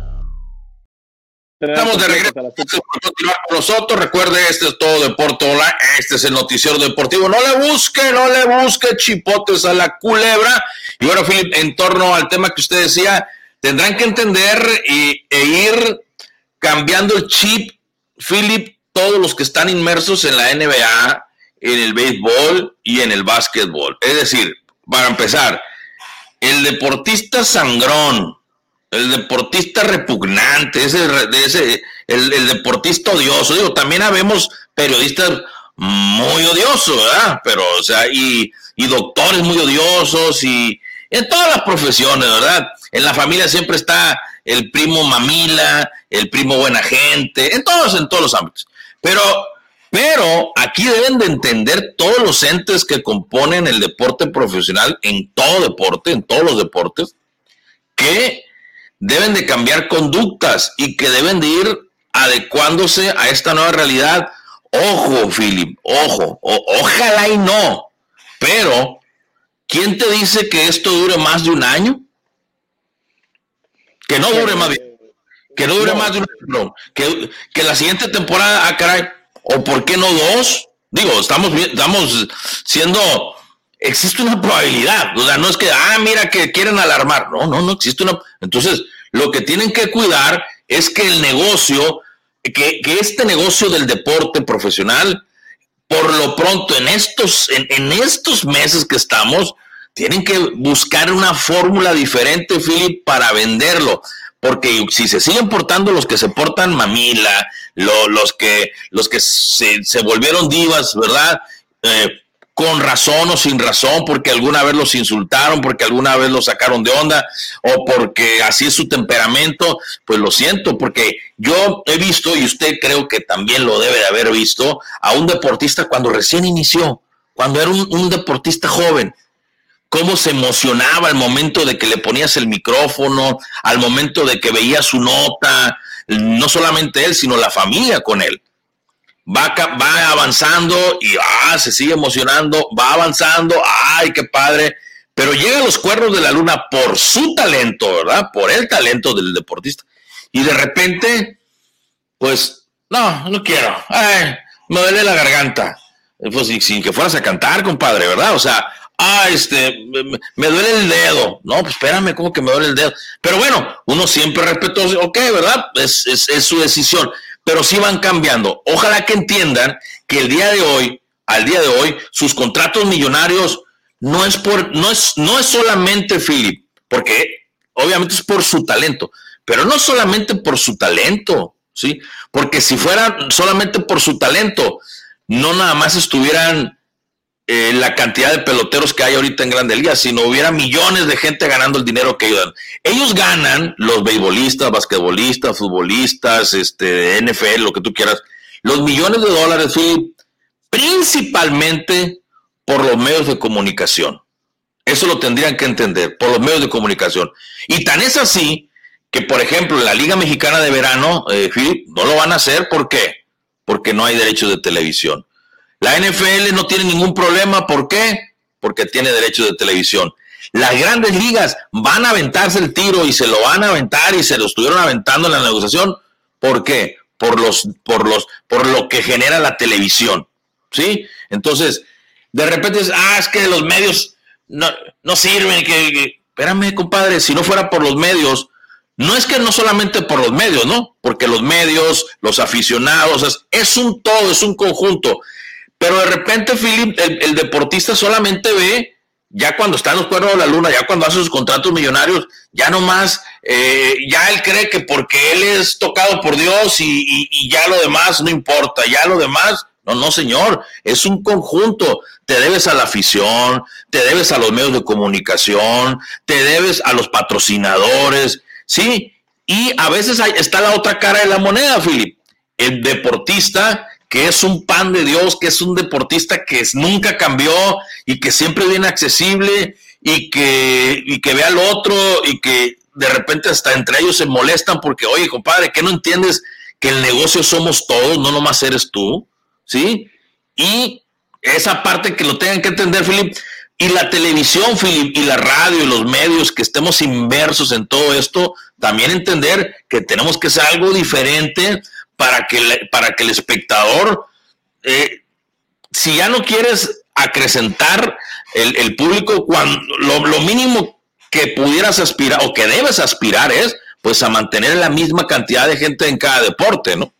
Estamos de regreso continuar con nosotros. Recuerde, este es todo Deporte Online. Este es el noticiero deportivo. No le busque, no le busque chipotes a la culebra. Y bueno, Philip, en torno al tema que usted decía, tendrán que entender y, e ir cambiando el chip, Philip, todos los que están inmersos en la NBA, en el béisbol y en el básquetbol. Es decir, para empezar, el deportista sangrón, el deportista repugnante, ese, el, deportista odioso, digo, también habemos periodistas muy odiosos, ¿verdad? Pero, o sea, y, y doctores muy odiosos y en todas las profesiones, ¿verdad? En la familia siempre está el primo mamila, el primo buena gente, en todos, en todos los ámbitos. Pero, pero aquí deben de entender todos los entes que componen el deporte profesional, en todo deporte, en todos los deportes, que deben de cambiar conductas y que deben de ir adecuándose a esta nueva realidad. Ojo, Philip, ojo, ojalá y no, pero ¿quién te dice que esto dure más de un año? Que no dure más de que no dure más de un año, que, que la siguiente temporada, ah, caray, o por qué no dos, digo, estamos, estamos siendo, existe una probabilidad, o no es que, ah, mira que quieren alarmar, no, no, no existe una, entonces, lo que tienen que cuidar es que el negocio, que, que este negocio del deporte profesional, por lo pronto, en estos, en, estos meses que estamos, tienen que buscar una fórmula diferente, Philip, para venderlo. Porque si se siguen portando los que se portan mamila, los que, los que se, se volvieron divas, ¿verdad? Eh, con razón o sin razón, porque alguna vez los insultaron, porque alguna vez los sacaron de onda, o porque así es su temperamento, pues lo siento, porque yo he visto, y usted creo que también lo debe de haber visto, a un deportista cuando recién inició, cuando era un, deportista joven, cómo se emocionaba al momento de que le ponías el micrófono, al momento de que veía su nota, no solamente él, sino la familia con él. Va, va avanzando y ah, se sigue emocionando, va avanzando, ay, qué padre, pero llega a los cuernos de la luna por su talento, ¿verdad? Por el talento del deportista. Y de repente, pues, no, no quiero, ay, me duele la garganta. Pues sin que fueras a cantar, compadre, ¿verdad? O sea, ah, este, me, duele el dedo. No, pues espérame, ¿cómo que me duele el dedo? Pero bueno, uno siempre respetó, ok, ¿verdad? Es, es, su decisión, pero sí van cambiando. Ojalá que entiendan que el día de hoy, al día de hoy, sus contratos millonarios no es por, no es, no es solamente Philip, porque obviamente es por su talento, pero no solamente por su talento, ¿sí? Porque si fuera solamente por su talento, no nada más estuvieran eh, la cantidad de peloteros que hay ahorita en Grandes Ligas, si no hubiera millones de gente ganando el dinero que ellos. Ellos ganan, los beisbolistas, basquetbolistas, futbolistas, este, NFL, lo que tú quieras, los millones de dólares, principalmente por los medios de comunicación. Eso lo tendrían que entender, por los medios de comunicación. Y tan es así que, por ejemplo, en la Liga Mexicana de Verano, eh, no lo van a hacer, ¿por qué? Porque no hay derechos de televisión. La NFL no tiene ningún problema, ¿por qué? Porque tiene derecho de televisión. Las grandes ligas van a aventarse el tiro y se lo van a aventar y se lo estuvieron aventando en la negociación. ¿Por qué? Por los, por los, por lo que genera la televisión. ¿Sí? Entonces, de repente es, ah, es que los medios no, no sirven, que, espérame, compadre, si no fuera por los medios, no es que no solamente por los medios, ¿no? Porque los medios, los aficionados, es un todo, es un conjunto. Pero de repente, Philip, el, deportista solamente ve ya cuando está en los cuernos de la luna, ya cuando hace sus contratos millonarios, ya nomás, eh, ya él cree que porque él es tocado por Dios y, ya lo demás no importa, ya lo demás, no, no señor, es un conjunto, te debes a la afición, te debes a los medios de comunicación, te debes a los patrocinadores, sí, y a veces está la otra cara de la moneda, Philip, el deportista que es un pan de Dios, que es un deportista que nunca cambió y que siempre viene accesible y que, y que ve al otro y que de repente hasta entre ellos se molestan porque, oye, compadre, ¿qué no entiendes que el negocio somos todos, no nomás eres tú? ¿Sí? Y esa parte que lo tengan que entender, Philip, y la televisión, Philip, y la radio y los medios que estemos inversos en todo esto, también entender que tenemos que ser algo diferente para que, para que el espectador, eh, si ya no quieres acrecentar el, público, cuando lo, mínimo que pudieras aspirar o que debes aspirar es pues a mantener la misma cantidad de gente en cada deporte, ¿no?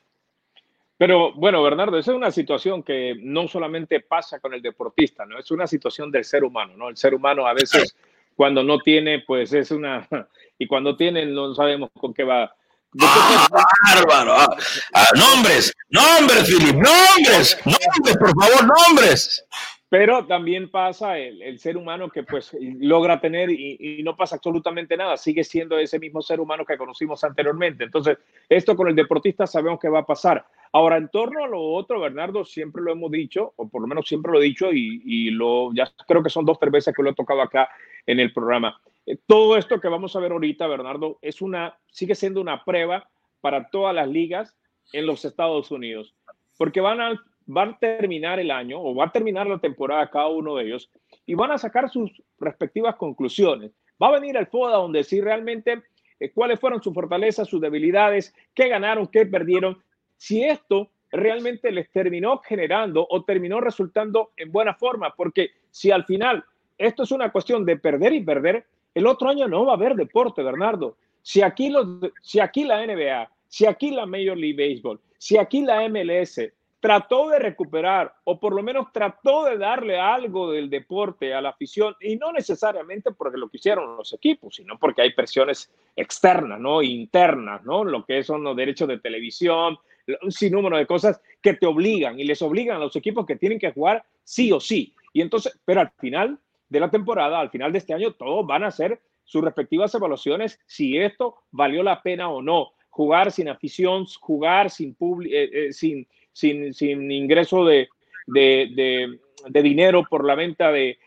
Pero bueno, Bernardo, esa es una situación que no solamente pasa con el deportista, ¿no? Es una situación del ser humano, ¿no? El ser humano a veces cuando no tiene, pues es una, y cuando tiene no sabemos con qué va, ¡Ah, bárbaro! Ah, ah, nombres, nombres, Philip, nombres, nombres, por favor, nombres. Pero también pasa el, ser humano que pues logra tener y, no pasa absolutamente nada, sigue siendo ese mismo ser humano que conocimos anteriormente. Entonces, esto con el deportista sabemos que va a pasar. Ahora, en torno a lo otro, Bernardo, siempre lo hemos dicho, o por lo menos siempre lo he dicho, y, y lo, ya creo que son dos, tres veces que lo he tocado acá en el programa. Eh, todo esto que vamos a ver ahorita, Bernardo, es una, sigue siendo una prueba para todas las ligas en los Estados Unidos, porque van a, van terminar el año o va a terminar la temporada cada uno de ellos y van a sacar sus respectivas conclusiones. Va a venir el FODA donde sí realmente eh, cuáles fueron sus fortalezas, sus debilidades, qué ganaron, qué perdieron, si esto realmente les terminó generando o terminó resultando en buena forma, porque si al final esto es una cuestión de perder y perder, el otro año no va a haber deporte, Bernardo. Si aquí, los, si aquí la NBA, si aquí la Major League Baseball, si aquí la MLS trató de recuperar o por lo menos trató de darle algo del deporte a la afición y no necesariamente porque lo quisieron los equipos, sino porque hay presiones externas, ¿no? Internas, ¿no? Lo que son los derechos de televisión, un sinnúmero de cosas que te obligan y les obligan a los equipos que tienen que jugar sí o sí. Y entonces, pero al final de la temporada, al final de este año, todos van a hacer sus respectivas evaluaciones si esto valió la pena o no. Jugar sin afición, jugar sin, eh, eh, sin, sin, ingreso de, de, de, dinero por la venta de,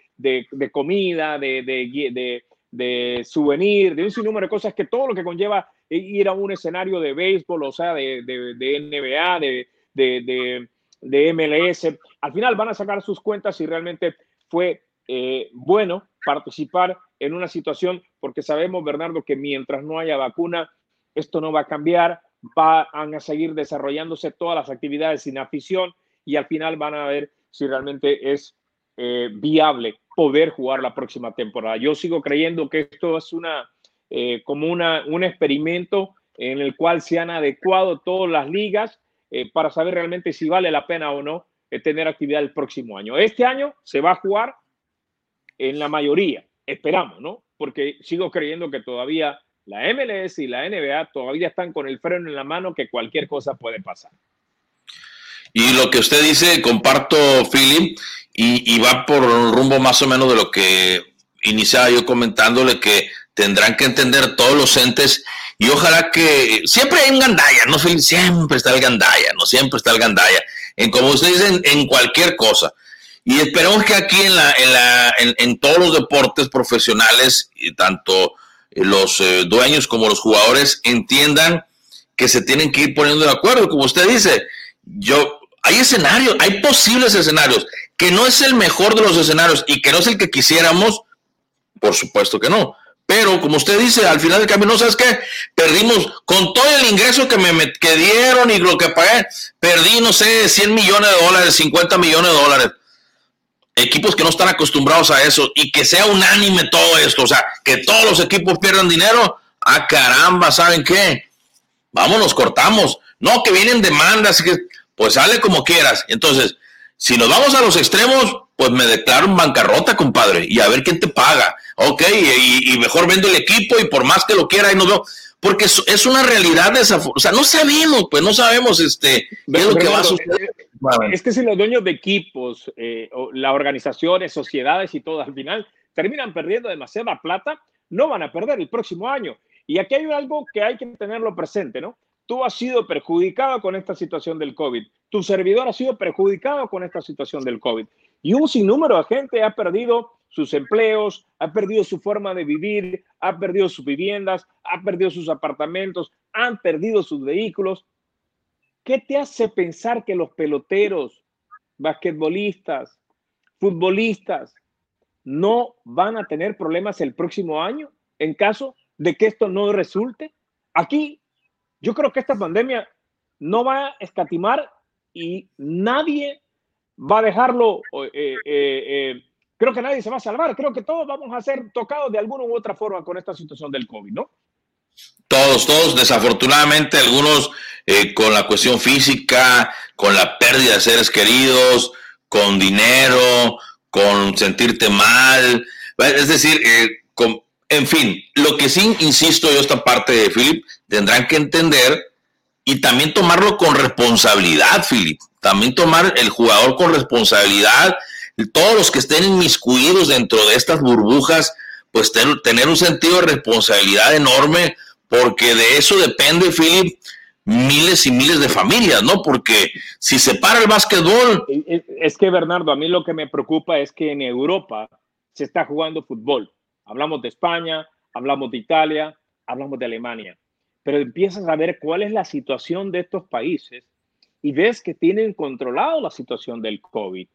comida, de, de, souvenir, de un sinnúmero de cosas que todo lo que conlleva ir a un escenario de béisbol, o sea, de, de NBA, de, de, MLS, al final van a sacar sus cuentas si realmente fue eh, bueno participar en una situación, porque sabemos, Bernardo, que mientras no haya vacuna, esto no va a cambiar, van a seguir desarrollándose todas las actividades sin afición y al final van a ver si realmente es eh, viable poder jugar la próxima temporada. Yo sigo creyendo que esto es una, eh, como una, un experimento en el cual se han adecuado todas las ligas para saber realmente si vale la pena o no tener actividad el próximo año. Este año se va a jugar en la mayoría, esperamos, ¿no? Porque sigo creyendo que todavía la MLS y la NBA todavía están con el freno en la mano que cualquier cosa puede pasar. Y lo que usted dice, comparto, Philip, y, va por un rumbo más o menos de lo que iniciaba yo comentándole que tendrán que entender todos los entes y ojalá que siempre hay un gandaya, no siempre está el gandaya, no siempre está el gandaya, en como usted dice, en cualquier cosa. Y esperamos que aquí en, la, en, la, en, todos los deportes profesionales, tanto eh, los eh, dueños como los jugadores entiendan que se tienen que ir poniendo de acuerdo. Como usted dice, yo, hay escenarios, hay posibles escenarios, que no es el mejor de los escenarios y que no es el que quisiéramos, por supuesto que no. Pero como usted dice, al final del camino, ¿sabes qué? Perdimos con todo el ingreso que me que dieron y lo que pagué, perdí, no sé, 100 millones de dólares, 50 millones de dólares equipos que no están acostumbrados a eso y que sea unánime todo esto, o sea, que todos los equipos pierdan dinero, ah caramba, ¿saben qué? Vámonos, cortamos. No, que vienen demandas, que, pues sale como quieras. Entonces, Si nos vamos a los extremos, pues me declaro en bancarrota, compadre, y a ver quién te paga. Ok, y, mejor vendo el equipo y por más que lo quiera y no veo. Porque es, una realidad desafortunada. O sea, no sabemos, pues no sabemos este, qué es lo que va a suceder. Es que si los dueños de equipos, eh, las organizaciones, sociedades y todo, al final terminan perdiendo demasiada plata, no van a perder el próximo año. Y aquí hay algo que hay que tenerlo presente, ¿no? Tú has sido perjudicado con esta situación del COVID. Tu servidor ha sido perjudicado con esta situación del COVID. Y un sinnúmero de gente ha perdido sus empleos, ha perdido su forma de vivir, ha perdido sus viviendas, ha perdido sus apartamentos, han perdido sus vehículos. ¿Qué te hace pensar que los peloteros, basquetbolistas, futbolistas no van a tener problemas el próximo año en caso de que esto no resulte? Aquí yo creo que esta pandemia no va a escatimar y nadie va a dejarlo, eh, eh, eh, creo que nadie se va a salvar, creo que todos vamos a ser tocados de alguna u otra forma con esta situación del COVID, ¿no? Todos, todos, desafortunadamente, algunos con la cuestión física, con la pérdida de seres queridos, con dinero, con sentirte mal, es decir, en fin, lo que sí insisto yo esta parte de Philip, tendrán que entender y también tomarlo con responsabilidad, Philip. También tomar el jugador con responsabilidad, todos los que estén inmiscuidos dentro de estas burbujas, pues tener un sentido de responsabilidad enorme, porque de eso depende, Philip, miles y miles de familias, ¿no? Porque si se para el básquetbol... Es que, Bernardo, a mí lo que me preocupa es que en Europa se está jugando fútbol. Hablamos de España, hablamos de Italia, hablamos de Alemania, pero empiezas a ver cuál es la situación de estos países y ves que tienen controlado la situación del COVID,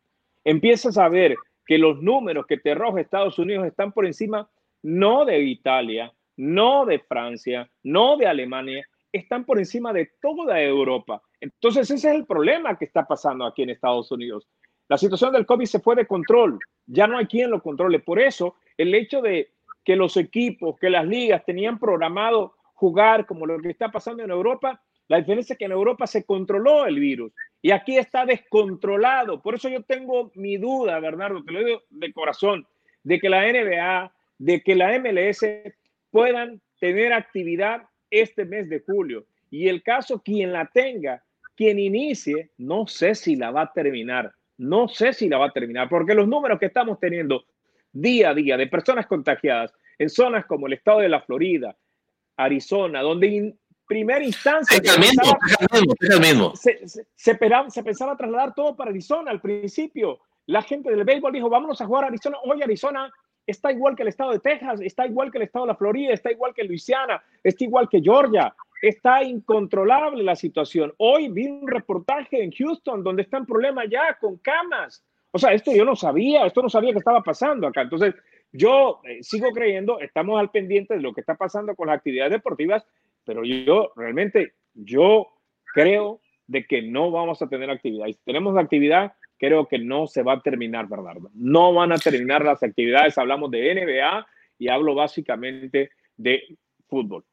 empiezas a ver que los números que te arroja Estados Unidos están por encima no de Italia, no de Francia, no de Alemania, están por encima de toda Europa. Entonces ese es el problema que está pasando aquí en Estados Unidos. La situación del COVID se fue de control, ya no hay quien lo controle. Por eso el hecho de que los equipos, que las ligas tenían programado jugar como lo que está pasando en Europa, la diferencia es que en Europa se controló el virus y aquí está descontrolado. Por eso yo tengo mi duda, Bernardo, te lo digo de corazón, de que la NBA, de que la MLS puedan tener actividad este mes de julio. Y el caso, quien la tenga, quien inicie, no sé si la va a terminar. No sé si la va a terminar, porque los números que estamos teniendo día a día de personas contagiadas en zonas como el estado de la Florida, Arizona, donde primera instancia. Se, se, pensaba trasladar todo para Arizona al principio. La gente del béisbol dijo, vámonos a jugar a Arizona. Hoy Arizona está igual que el estado de Texas, está igual que el estado de la Florida, está igual que Luisiana, está igual que Georgia. Está incontrolable la situación. Hoy vi un reportaje en Houston donde está en problema ya con camas. O sea, esto yo no sabía, esto no sabía que estaba pasando acá. Entonces, yo eh, sigo creyendo, estamos al pendiente de lo que está pasando con las actividades deportivas, pero yo realmente, yo creo de que no vamos a tener actividad. Y si tenemos actividad, creo que no se va a terminar, Bernardo. No van a terminar las actividades. Hablamos de NBA y hablo básicamente de fútbol.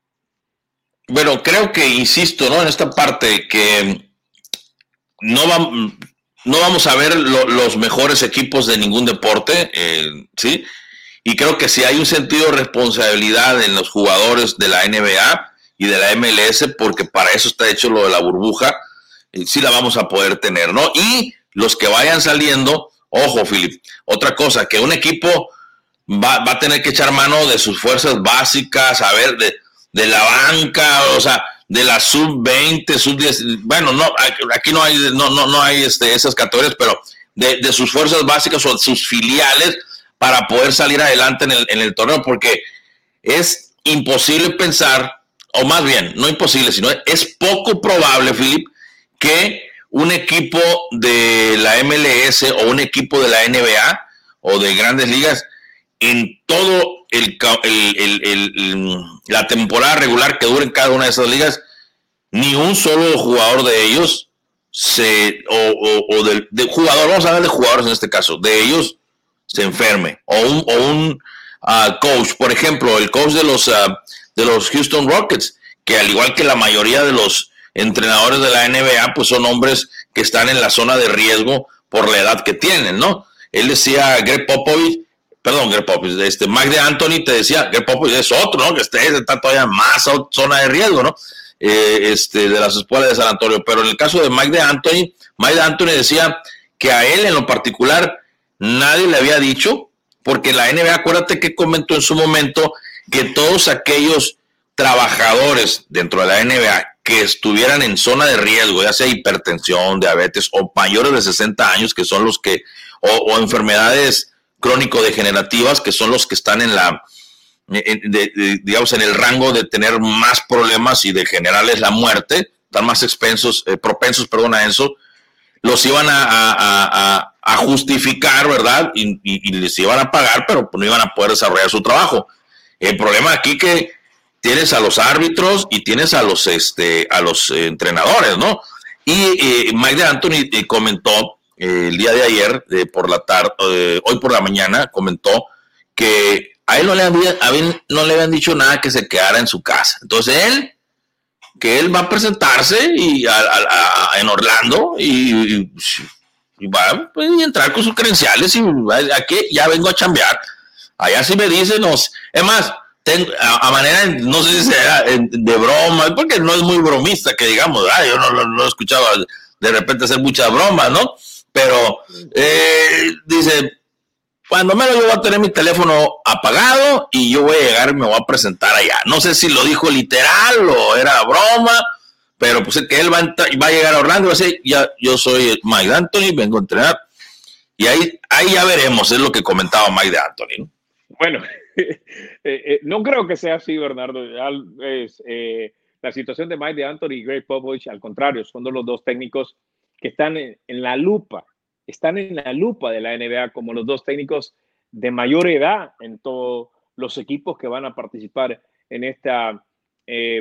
Bueno, creo que, insisto, ¿no? En esta parte que no, no vamos a ver los mejores equipos de ningún deporte, eh, ¿sí? Y creo que si hay un sentido de responsabilidad en los jugadores de la NBA, y de la MLS, porque para eso está hecho lo de la burbuja, y sí la vamos a poder tener, ¿no? Y los que vayan saliendo, ojo, Filip, otra cosa, que un equipo va, a tener que echar mano de sus fuerzas básicas, a ver, de, de la banca, o sea, de la sub-20, sub-10, bueno, no, aquí no hay, no, no, no hay este, esas categorías, pero de, de, sus fuerzas básicas o sus filiales para poder salir adelante en el, en el torneo, porque es imposible pensar o más bien, no imposible, sino es poco probable, Philip, que un equipo de la MLS o un equipo de la NBA o de grandes ligas en todo el, la temporada regular que dure en cada una de esas ligas, ni un solo jugador de ellos se, o, del jugador, vamos a hablar de jugadores en este caso, de ellos se enferme, o un, o un ah, coach, por ejemplo, el coach de los ah, de los Houston Rockets, que al igual que la mayoría de los entrenadores de la NBA, pues son hombres que están en la zona de riesgo por la edad que tienen, ¿no? Él decía, Greg Popovich, perdón, Greg Popovich, este, Mike de Anthony te decía, Greg Popovich es otro, ¿no? Que este, está todavía más zona de riesgo, ¿no? Eh, este, de las escuelas de San Antonio. Pero en el caso de Mike de Anthony, Mike de Anthony decía que a él en lo particular nadie le había dicho, porque la NBA, acuérdate que comentó en su momento que todos aquellos trabajadores dentro de la NBA que estuvieran en zona de riesgo, ya sea hipertensión, diabetes o mayores de 60 años, que son los que, o, enfermedades crónico-degenerativas, que son los que están en la, digamos, en el rango de tener más problemas y de generarles la muerte, están más expensos, eh, propensos, perdón, a eso, los iban a, justificar, ¿verdad? Y, y, les iban a pagar, pero no iban a poder desarrollar su trabajo. El problema aquí que tienes a los árbitros y tienes a los, este, a los entrenadores, ¿no? Y eh, Mike de Anthony eh, comentó eh, el día de ayer, por la tarde, hoy por la mañana, comentó que a él no le, habían, no le habían dicho nada que se quedara en su casa. Entonces él, que él va a presentarse y en Orlando y, va pues, a entrar con sus credenciales y aquí ya vengo a chambear. Allá sí me dicen, nos, es más, a, manera, no sé si sea de broma, porque no es muy bromista, que digamos, yo no, lo he escuchado de repente hacer muchas bromas, ¿no? Pero eh, dice, cuando menos yo voy a tener mi teléfono apagado y yo voy a llegar y me voy a presentar allá. No sé si lo dijo literal o era broma, pero pues que él va a, llegar a Orlando y va a decir, ya, yo soy Mike Anthony, vengo a entrenar. Y ahí, ahí ya veremos, es lo que comentaba Mike Anthony. Bueno, eh, eh, no creo que sea así, Bernardo. Eh, la situación de Mike de Anthony y Greg Popovich, al contrario, son los dos técnicos que están en, la lupa, están en la lupa de la NBA como los dos técnicos de mayor edad en todos los equipos que van a participar en esta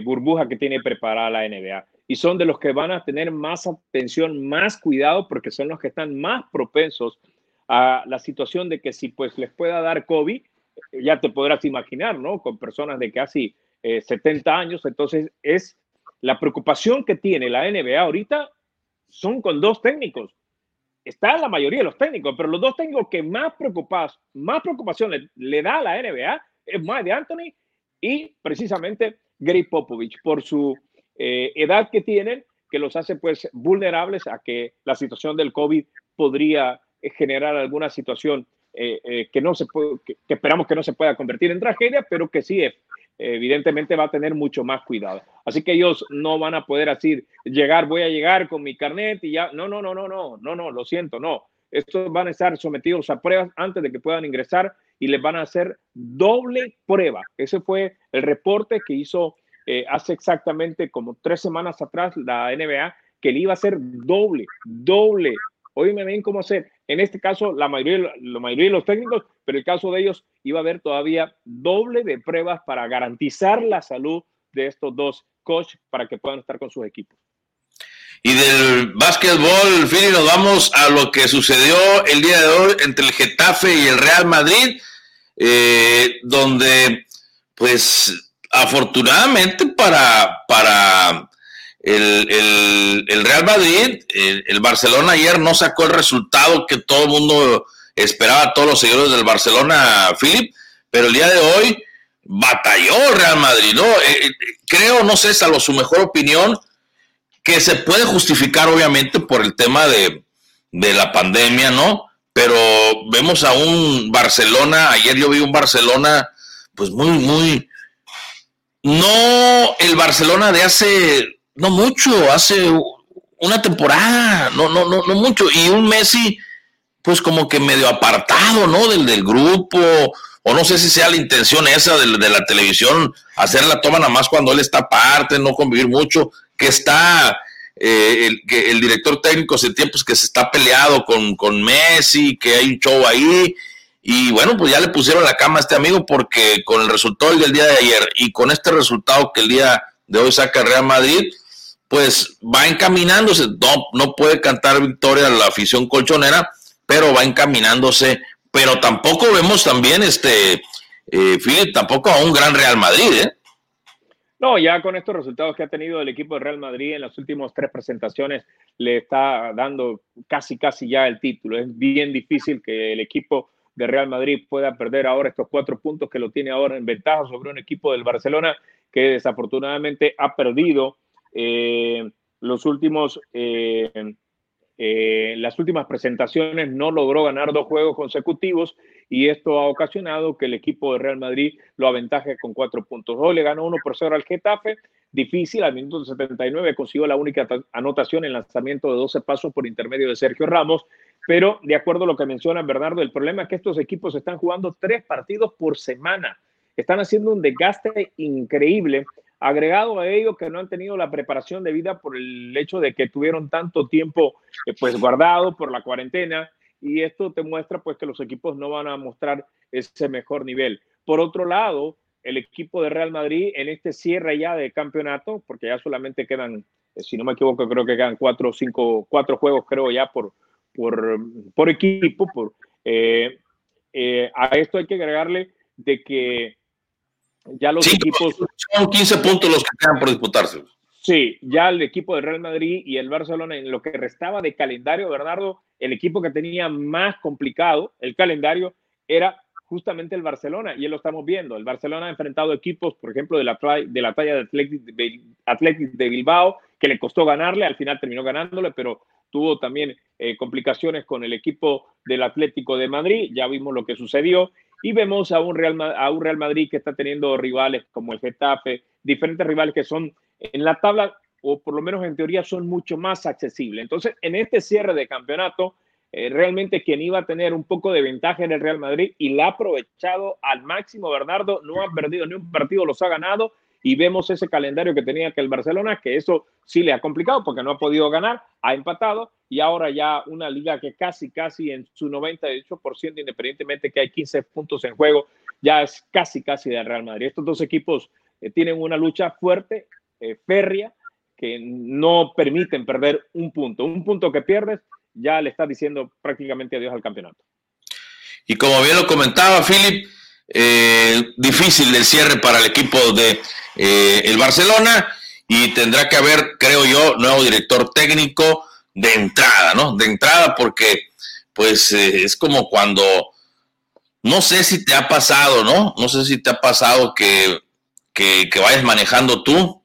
burbuja que tiene preparada la NBA. Y son de los que van a tener más atención, más cuidado, porque son los que están más propensos a la situación de que si pues les pueda dar COVID, ya te podrás imaginar, ¿no? Con personas de casi 70 eh, años. Entonces, es la preocupación que tiene la NBA ahorita son con dos técnicos. Está la mayoría de los técnicos, pero los dos técnicos que más, preocupas, más preocupación le, da a la NBA es Mike de Anthony y precisamente Gary Popovich por su eh, edad que tienen, que los hace pues vulnerables a que la situación del COVID podría generar alguna situación eh, eh, que, no se puede, que, esperamos que no se pueda convertir en tragedia, pero que sí, evidentemente va a tener mucho más cuidado. Así que ellos no van a poder decir, llegar, voy a llegar con mi carnet y ya, no, no, no, no, no, no, no, lo siento, no. Estos van a estar sometidos a pruebas antes de que puedan ingresar y les van a hacer doble prueba. Ese fue el reporte que hizo eh, hace exactamente como tres semanas atrás la NBA, que le iba a hacer doble, doble. Hoy me ven cómo hacer en este caso, la mayoría, de los técnicos, pero el caso de ellos iba a haber todavía doble de pruebas para garantizar la salud de estos dos coaches para que puedan estar con sus equipos. Y del básquetbol, Fili, nos vamos a lo que sucedió el día de hoy entre el Getafe y el Real Madrid, eh, donde, pues, afortunadamente para, para el, el, Real Madrid, el, Barcelona ayer no sacó el resultado que todo el mundo esperaba, todos los seguidores del Barcelona, Philip, pero el día de hoy batalló el Real Madrid, ¿no? Eh, eh, creo, no sé, salvo su mejor opinión, que se puede justificar obviamente por el tema de, de la pandemia, ¿no? Pero vemos a un Barcelona, ayer yo vi un Barcelona, pues muy, muy, no el Barcelona de hace no mucho, hace una temporada, no, no, no, no mucho, y un Messi, pues como que medio apartado, ¿no? Del, del grupo, o no sé si sea la intención esa de, la televisión, hacer la toma nada más cuando él está aparte, no convivir mucho, que está eh, el, que el director técnico hace tiempos que se está peleado con, con Messi, que hay un show ahí, y bueno, pues ya le pusieron la cama a este amigo porque con el resultado del día de ayer y con este resultado que el día de hoy saca Real Madrid, pues va encaminándose, no, no puede cantar victoria la afición colchonera, pero va encaminándose, pero tampoco vemos también este, eh, tampoco a un gran Real Madrid, ¿eh? No, ya con estos resultados que ha tenido el equipo de Real Madrid en las últimas tres presentaciones, le está dando casi, casi ya el título. Es bien difícil que el equipo de Real Madrid pueda perder ahora estos cuatro puntos que lo tiene ahora en ventaja sobre un equipo del Barcelona que desafortunadamente ha perdido eh, los últimos, eh, eh, las últimas presentaciones, no logró ganar dos juegos consecutivos y esto ha ocasionado que el equipo de Real Madrid lo aventaje con cuatro puntos. Hoy le ganó uno por cero al Getafe, difícil, al minuto 79 consiguió la única anotación en lanzamiento de 12 pasos por intermedio de Sergio Ramos, pero de acuerdo a lo que menciona Bernardo, el problema es que estos equipos están jugando tres partidos por semana están haciendo un desgaste increíble. Agregado a ello que no han tenido la preparación de vida por el hecho de que tuvieron tanto tiempo eh, pues guardado por la cuarentena y esto te muestra pues que los equipos no van a mostrar ese mejor nivel. Por otro lado, el equipo de Real Madrid en este cierre ya de campeonato, porque ya solamente quedan, eh, si no me equivoco, creo que quedan cuatro o cinco, cuatro juegos creo ya por, por, por equipo. Por, eh, a esto hay que agregarle de que ya los equipos. Son 15 puntos los que quedan por disputarse. Sí, ya el equipo de Real Madrid y el Barcelona, en lo que restaba de calendario, Bernardo, el equipo que tenía más complicado el calendario era justamente el Barcelona, y ya lo estamos viendo. El Barcelona ha enfrentado equipos, por ejemplo, de la, de la talla de Athletic de Bilbao, que le costó ganarle, al final terminó ganándole, pero tuvo también eh, complicaciones con el equipo del Atlético de Madrid, ya vimos lo que sucedió, y vemos a un, Real, a un Real Madrid que está teniendo rivales como el Getafe, diferentes rivales que son en la tabla, o por lo menos en teoría, son mucho más accesibles. Entonces, en este cierre de campeonato, eh, realmente quien iba a tener un poco de ventaja en el Real Madrid y la ha aprovechado al máximo, Bernardo, no ha perdido ni un partido, los ha ganado y vemos ese calendario que tenía que el Barcelona, que eso sí le ha complicado porque no ha podido ganar, ha empatado y ahora ya una liga que casi, casi en su 98%, independientemente que hay 15 puntos en juego, ya es casi, casi del Real Madrid. Estos dos equipos eh, tienen una lucha fuerte, eh, férrea, que no permiten perder un punto. Un punto que pierdes ya le está diciendo prácticamente adiós al campeonato. Y como bien lo comentaba Philip, eh, difícil el cierre para el equipo de eh, el Barcelona y tendrá que haber, creo yo, nuevo director técnico de entrada, ¿no? De entrada porque pues eh, es como cuando, no sé si te ha pasado, ¿no? No sé si te ha pasado que, que, que vayas manejando tú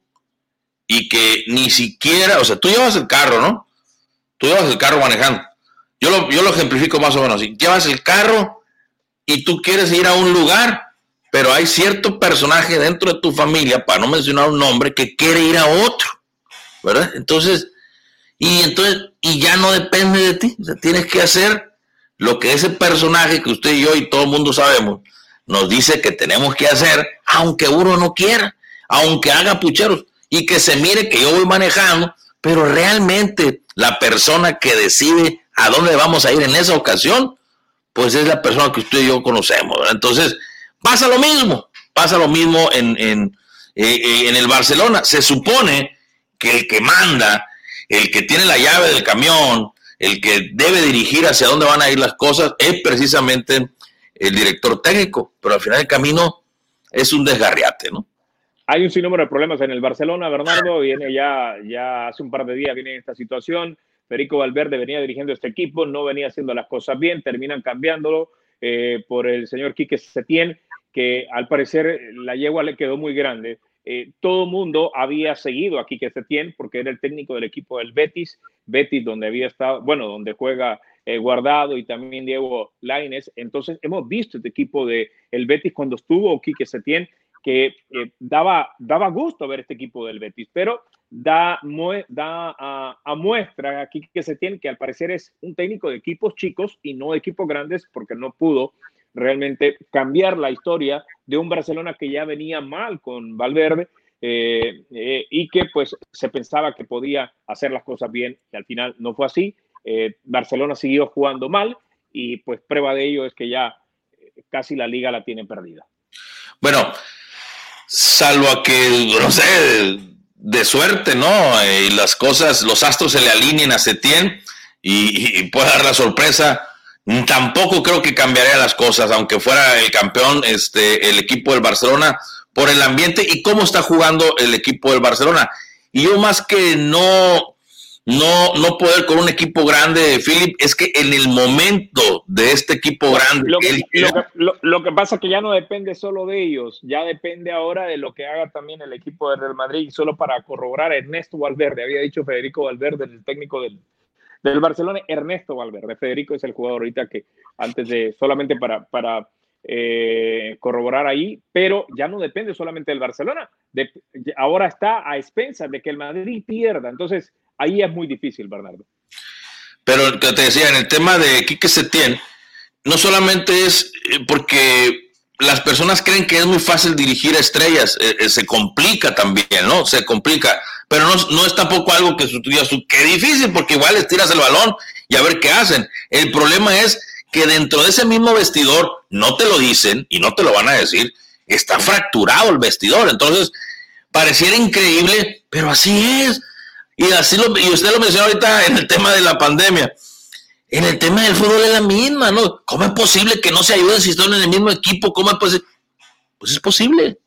y que ni siquiera, o sea, tú llevas el carro, ¿no? Tú llevas el carro manejando. Yo lo, yo lo ejemplifico más o menos. Llevas el carro y tú quieres ir a un lugar pero hay cierto personaje dentro de tu familia, para no mencionar un nombre, que quiere ir a otro, ¿verdad? Entonces, y entonces, y ya no depende de ti, tienes que hacer lo que ese personaje que usted y yo y todo el mundo sabemos nos dice que tenemos que hacer, aunque uno no quiera, aunque haga pucheros, y que se mire que yo voy manejando, pero realmente la persona que decide a dónde vamos a ir en esa ocasión, pues es la persona que usted y yo conocemos. Entonces, Pasa lo mismo, pasa lo mismo en, en, eh, eh, en el Barcelona. Se supone que el que manda, el que tiene la llave del camión, el que debe dirigir hacia dónde van a ir las cosas, es precisamente el director técnico, pero al final del camino es un desgarriate, ¿no? Hay un sinnúmero de problemas en el Barcelona, Bernardo, viene ya, ya hace un par de días viene esta situación, Federico Valverde venía dirigiendo este equipo, no venía haciendo las cosas bien, terminan cambiándolo eh, por el señor Quique Setién, que al parecer la yegua le quedó muy grande. Eh, todo mundo había seguido a Quique Setién porque era el técnico del equipo del Betis, Betis donde había estado, bueno, donde juega eh, Guardado y también Diego Laines. Entonces hemos visto este equipo de Betis cuando estuvo Quique Setién que eh, daba, daba gusto ver este equipo del Betis, pero da, da a, muestra aquí que se tiene que al parecer es un técnico de equipos chicos y no de equipos grandes porque no pudo realmente cambiar la historia de un Barcelona que ya venía mal con Valverde eh, eh, y que pues se pensaba que podía hacer las cosas bien y al final no fue así. Eh, Barcelona siguió jugando mal y pues prueba de ello es que ya casi la liga la tiene perdida. Bueno, salvo a que, no sé, de suerte, ¿no? Y las cosas, los astros se le alineen a Setién y, y pueda dar la sorpresa Tampoco creo que cambiaría las cosas, aunque fuera el campeón, este, el equipo del Barcelona, por el ambiente y cómo está jugando el equipo del Barcelona. Y yo más que no, no, no poder con un equipo grande, Philip, es que en el momento de este equipo grande... Lo que, lo, que, pasa es que ya no depende solo de ellos, ya depende ahora de lo que haga también el equipo de Real Madrid. Y solo para corroborar, Ernesto Valverde, había dicho Federico Valverde, el técnico del, del Barcelona, Ernesto Valverde. Federico es el jugador ahorita que antes de, solamente para... para eh, corroborar ahí, pero ya no depende solamente del Barcelona. ahora está a expensas de que el Madrid pierda. Entonces, ahí es muy difícil, Bernardo. Pero te decía, en el tema de Quique Setién, no solamente es eh, porque las personas creen que es muy fácil dirigir a estrellas, eh, eh, se complica también, ¿no? Se complica, pero no, es tampoco algo que su qué difícil, porque igual les tiras el balón y a ver qué hacen. El problema es que dentro de ese mismo vestidor, no te lo dicen y no te lo van a decir, está fracturado el vestidor. Entonces, pareciera increíble, pero así es. Y así lo, y usted lo mencionó ahorita en el tema de la pandemia. En el tema del fútbol es la misma, ¿no? ¿Cómo es posible que no se ayuden si están en el mismo equipo? ¿Cómo es posible? Pues es posible.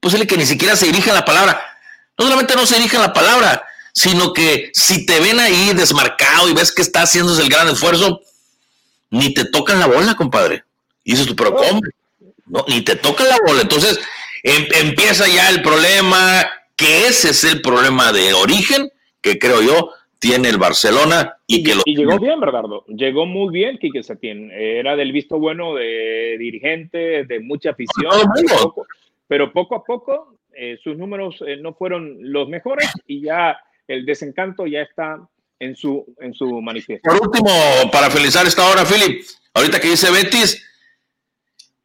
Posible que ni siquiera se dirija la palabra. No solamente no se dirija la palabra, sino que si te ven ahí desmarcado y ves que está haciéndose el gran esfuerzo, ni te tocan la bola, compadre. Y dices tú, pero ¿cómo? No, ni te tocan la bola. Entonces em, empieza ya el problema, que ese es el problema de origen, que creo yo tiene el Barcelona y, que lo... Y llegó bien, Bernardo, llegó muy bien Quique Setién, era del visto bueno de dirigente, de mucha afición, pero poco a poco eh, sus números eh, no fueron los mejores y ya el desencanto ya está en su, en su manifiesto. Por último, para felicitar esta hora, Philip, ahorita que dice Betis,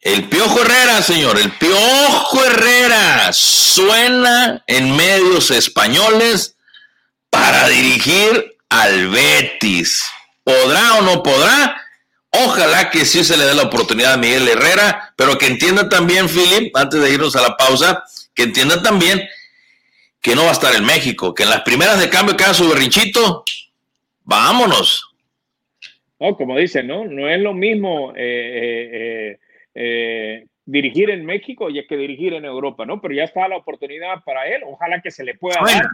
el Piojo Herrera, señor, el Piojo Herrera suena en medios españoles para dirigir al Betis. ¿Podrá o no podrá? Ojalá que sí se le dé la oportunidad a Miguel Herrera, pero que entienda también, Philip, antes de irnos a la pausa, que entienda también que no va a estar en México, que en las primeras de cambio queda su berrinchito, vámonos. No, como dicen, ¿no? No es lo mismo eh, eh, eh, dirigir en México y que dirigir en Europa, ¿no? Pero ya está la oportunidad para él, ojalá que se le pueda dar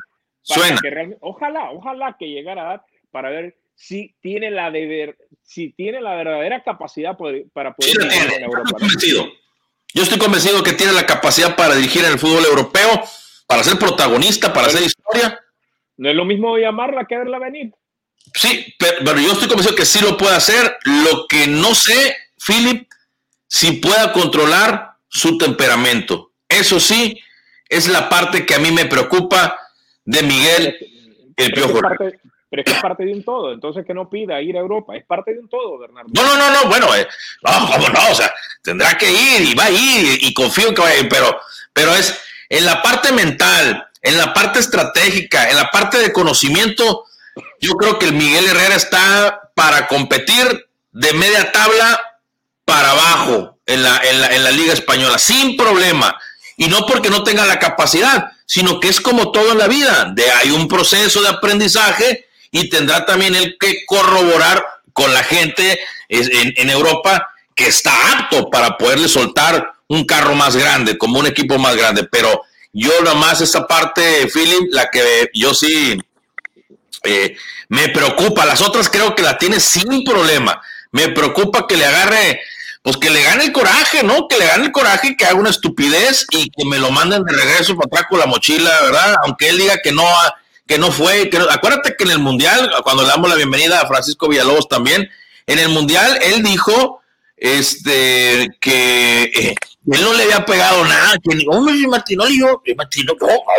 Suena. ojalá, ojalá que llegara a dar para ver si tiene la deber, si tiene la verdadera capacidad para poder dirigir en Europa. Yo estoy convencido que tiene la capacidad para dirigir en el fútbol europeo, para ser protagonista, para hacer historia. No es lo mismo llamarla que verla venir. Sí, pero, yo estoy convencido que sí lo puede hacer. Lo que no sé, Philip, si pueda controlar su temperamento. Eso sí, es la parte que a mí me preocupa de Miguel el Piojo. Pero es que es parte de un todo, entonces que no pida ir a Europa, es parte de un todo, Bernardo. No, no, no, no, bueno, eh, no, cómo no, o sea, tendrá que ir y va a ir y, confío en que vaya a ir, pero, pero es en la parte mental, en la parte estratégica, en la parte de conocimiento, yo creo que el Miguel Herrera está para competir de media tabla para abajo en la, en la, en la Liga Española, sin problema. Y no porque no tenga la capacidad, sino que es como todo en la vida, de hay un proceso de aprendizaje y tendrá también el que corroborar con la gente en, Europa que está apto para poderle soltar un carro más grande, como un equipo más grande. Pero yo nada más esa parte, Philip, la que yo sí eh, me preocupa. Las otras creo que la tiene sin problema. Me preocupa que le agarre pues que le gane el coraje, ¿no? Que le gane el coraje que haga una estupidez y que me lo manden de regreso para atrás con la mochila, ¿verdad? Aunque él diga que no, que no fue. Que acuérdate que en el Mundial, cuando le damos la bienvenida a Francisco Villalobos también, en el Mundial él dijo este que eh, él no le había pegado nada, que ni, hombre, Martino le dijo,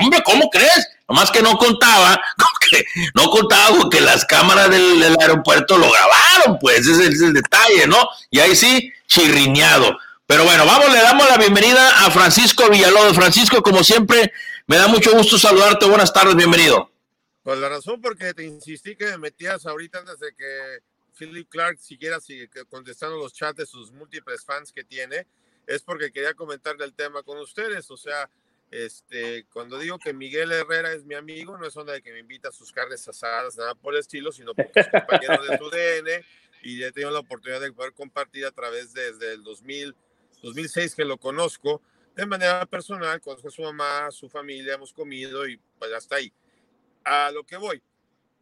hombre, ¿cómo crees? Nomás que no contaba, que no contaba que las cámaras del, aeropuerto lo grabaron, pues ese es el detalle, ¿no? Y ahí sí, chirriñado. Pero bueno, vamos, le damos la bienvenida a Francisco Villalobos. Francisco, como siempre, me da mucho gusto saludarte. Buenas tardes, bienvenido. Pues la razón porque te insistí que me metías ahorita antes de que Philip Clark siguiera contestando los chats de sus múltiples fans que tiene, es porque quería comentarle el tema con ustedes. O sea, este, cuando digo que Miguel Herrera es mi amigo, no es onda de que me invita a sus carnes asadas, nada por el estilo, sino porque es compañero de su DN y he tenido la oportunidad de poder compartir a través desde el 2000, 2006 que lo conozco, de manera personal, conozco a su mamá, a su familia, hemos comido y pues hasta ahí. A lo que voy.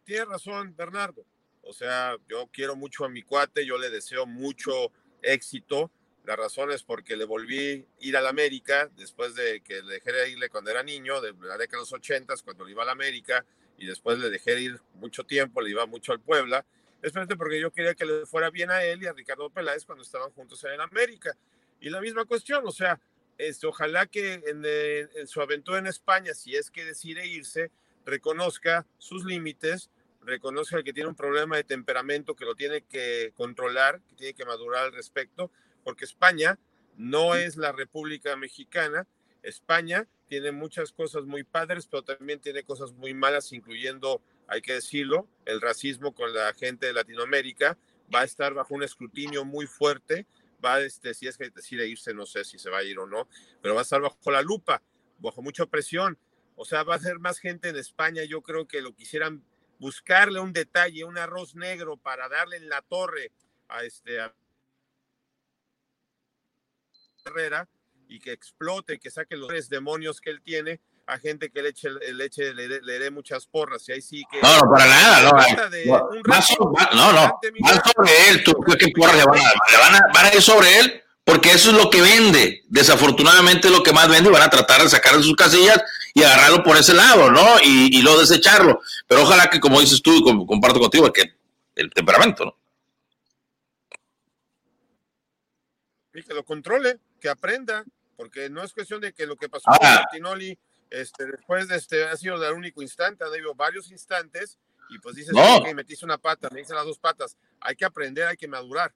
Tiene razón Bernardo. O sea, yo quiero mucho a mi cuate, yo le deseo mucho éxito. La razón es porque le volví a ir a la América después de que le dejé de irle cuando era niño, de la década de los ochentas, cuando le iba a la América, y después le dejé de ir mucho tiempo, le iba mucho al Puebla, especialmente porque yo quería que le fuera bien a él y a Ricardo Peláez cuando estaban juntos en América. Y la misma cuestión, o sea, este, ojalá que en, su aventura en España, si es que decide irse, reconozca sus límites, reconozca que tiene un problema de temperamento que lo tiene que controlar, que tiene que madurar al respecto, porque España no es la República Mexicana. España tiene muchas cosas muy padres, pero también tiene cosas muy malas, incluyendo, hay que decirlo, el racismo con la gente de Latinoamérica. Va a estar bajo un escrutinio muy fuerte va, este, si es que decide irse, no sé si se va a ir o no, pero va a estar bajo la lupa, bajo mucha presión. O sea, va a ser más gente en España. Yo creo que lo quisieran buscarle un detalle, un arroz negro para darle en la torre a este a Herrera y que explote, que saque los tres demonios que él tiene a gente que le eche, le, eche, le, dé muchas porras. Y ahí sí que. No, no, para nada. No, no, más, no, no. Sobre él. ¿Tú qué porras le van a, le van, a, van a ir sobre él? Porque eso es lo que vende. Desafortunadamente es lo que más vende y van a tratar de sacar de sus casillas y agarrarlo por ese lado, ¿no? Y, y luego desecharlo. Pero ojalá que, como dices tú, y comparto contigo, que el temperamento, ¿no? Y que lo controle, que aprenda, porque no es cuestión de que lo que pasó con ah. Martinoli este, después de este, ha sido el único instante, ha habido varios instantes, y pues dices, no. que metiste una pata, me hice las dos patas, hay que aprender, hay que madurar.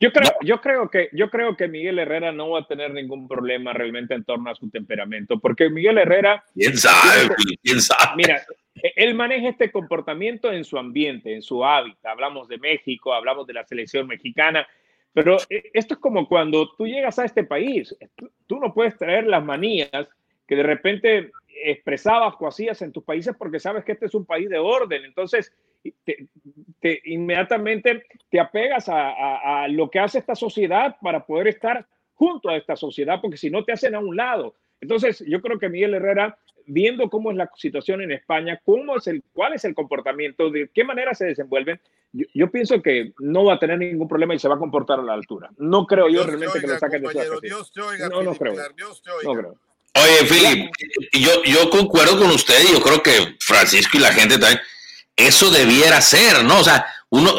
Yo creo, yo, creo que, yo creo que Miguel Herrera no va a tener ningún problema realmente en torno a su temperamento, porque Miguel Herrera... ¿Quién sabe? ¿Quién sabe? Mira, él maneja este comportamiento en su ambiente, en su hábitat. Hablamos de México, hablamos de la selección mexicana, pero eh, esto es como cuando tú llegas a este país, tú no puedes traer las manías que de repente expresabas o hacías en tus países porque sabes que este es un país de orden. Entonces, te, inmediatamente te apegas a, lo que hace esta sociedad para poder estar junto a esta sociedad, porque si no te hacen a un lado. Entonces, yo creo que Miguel Herrera, viendo cómo es la situación en España, cómo es el, cuál es el comportamiento, de qué manera se desenvuelven, yo, pienso que no va a tener ningún problema y se va a comportar a la altura. No creo yo realmente que lo saquen de su No, no creo. No creo. Oye, Philip, yo, yo concuerdo con usted y yo creo que Francisco y la gente también, eso debiera ser, ¿no? O sea, uno,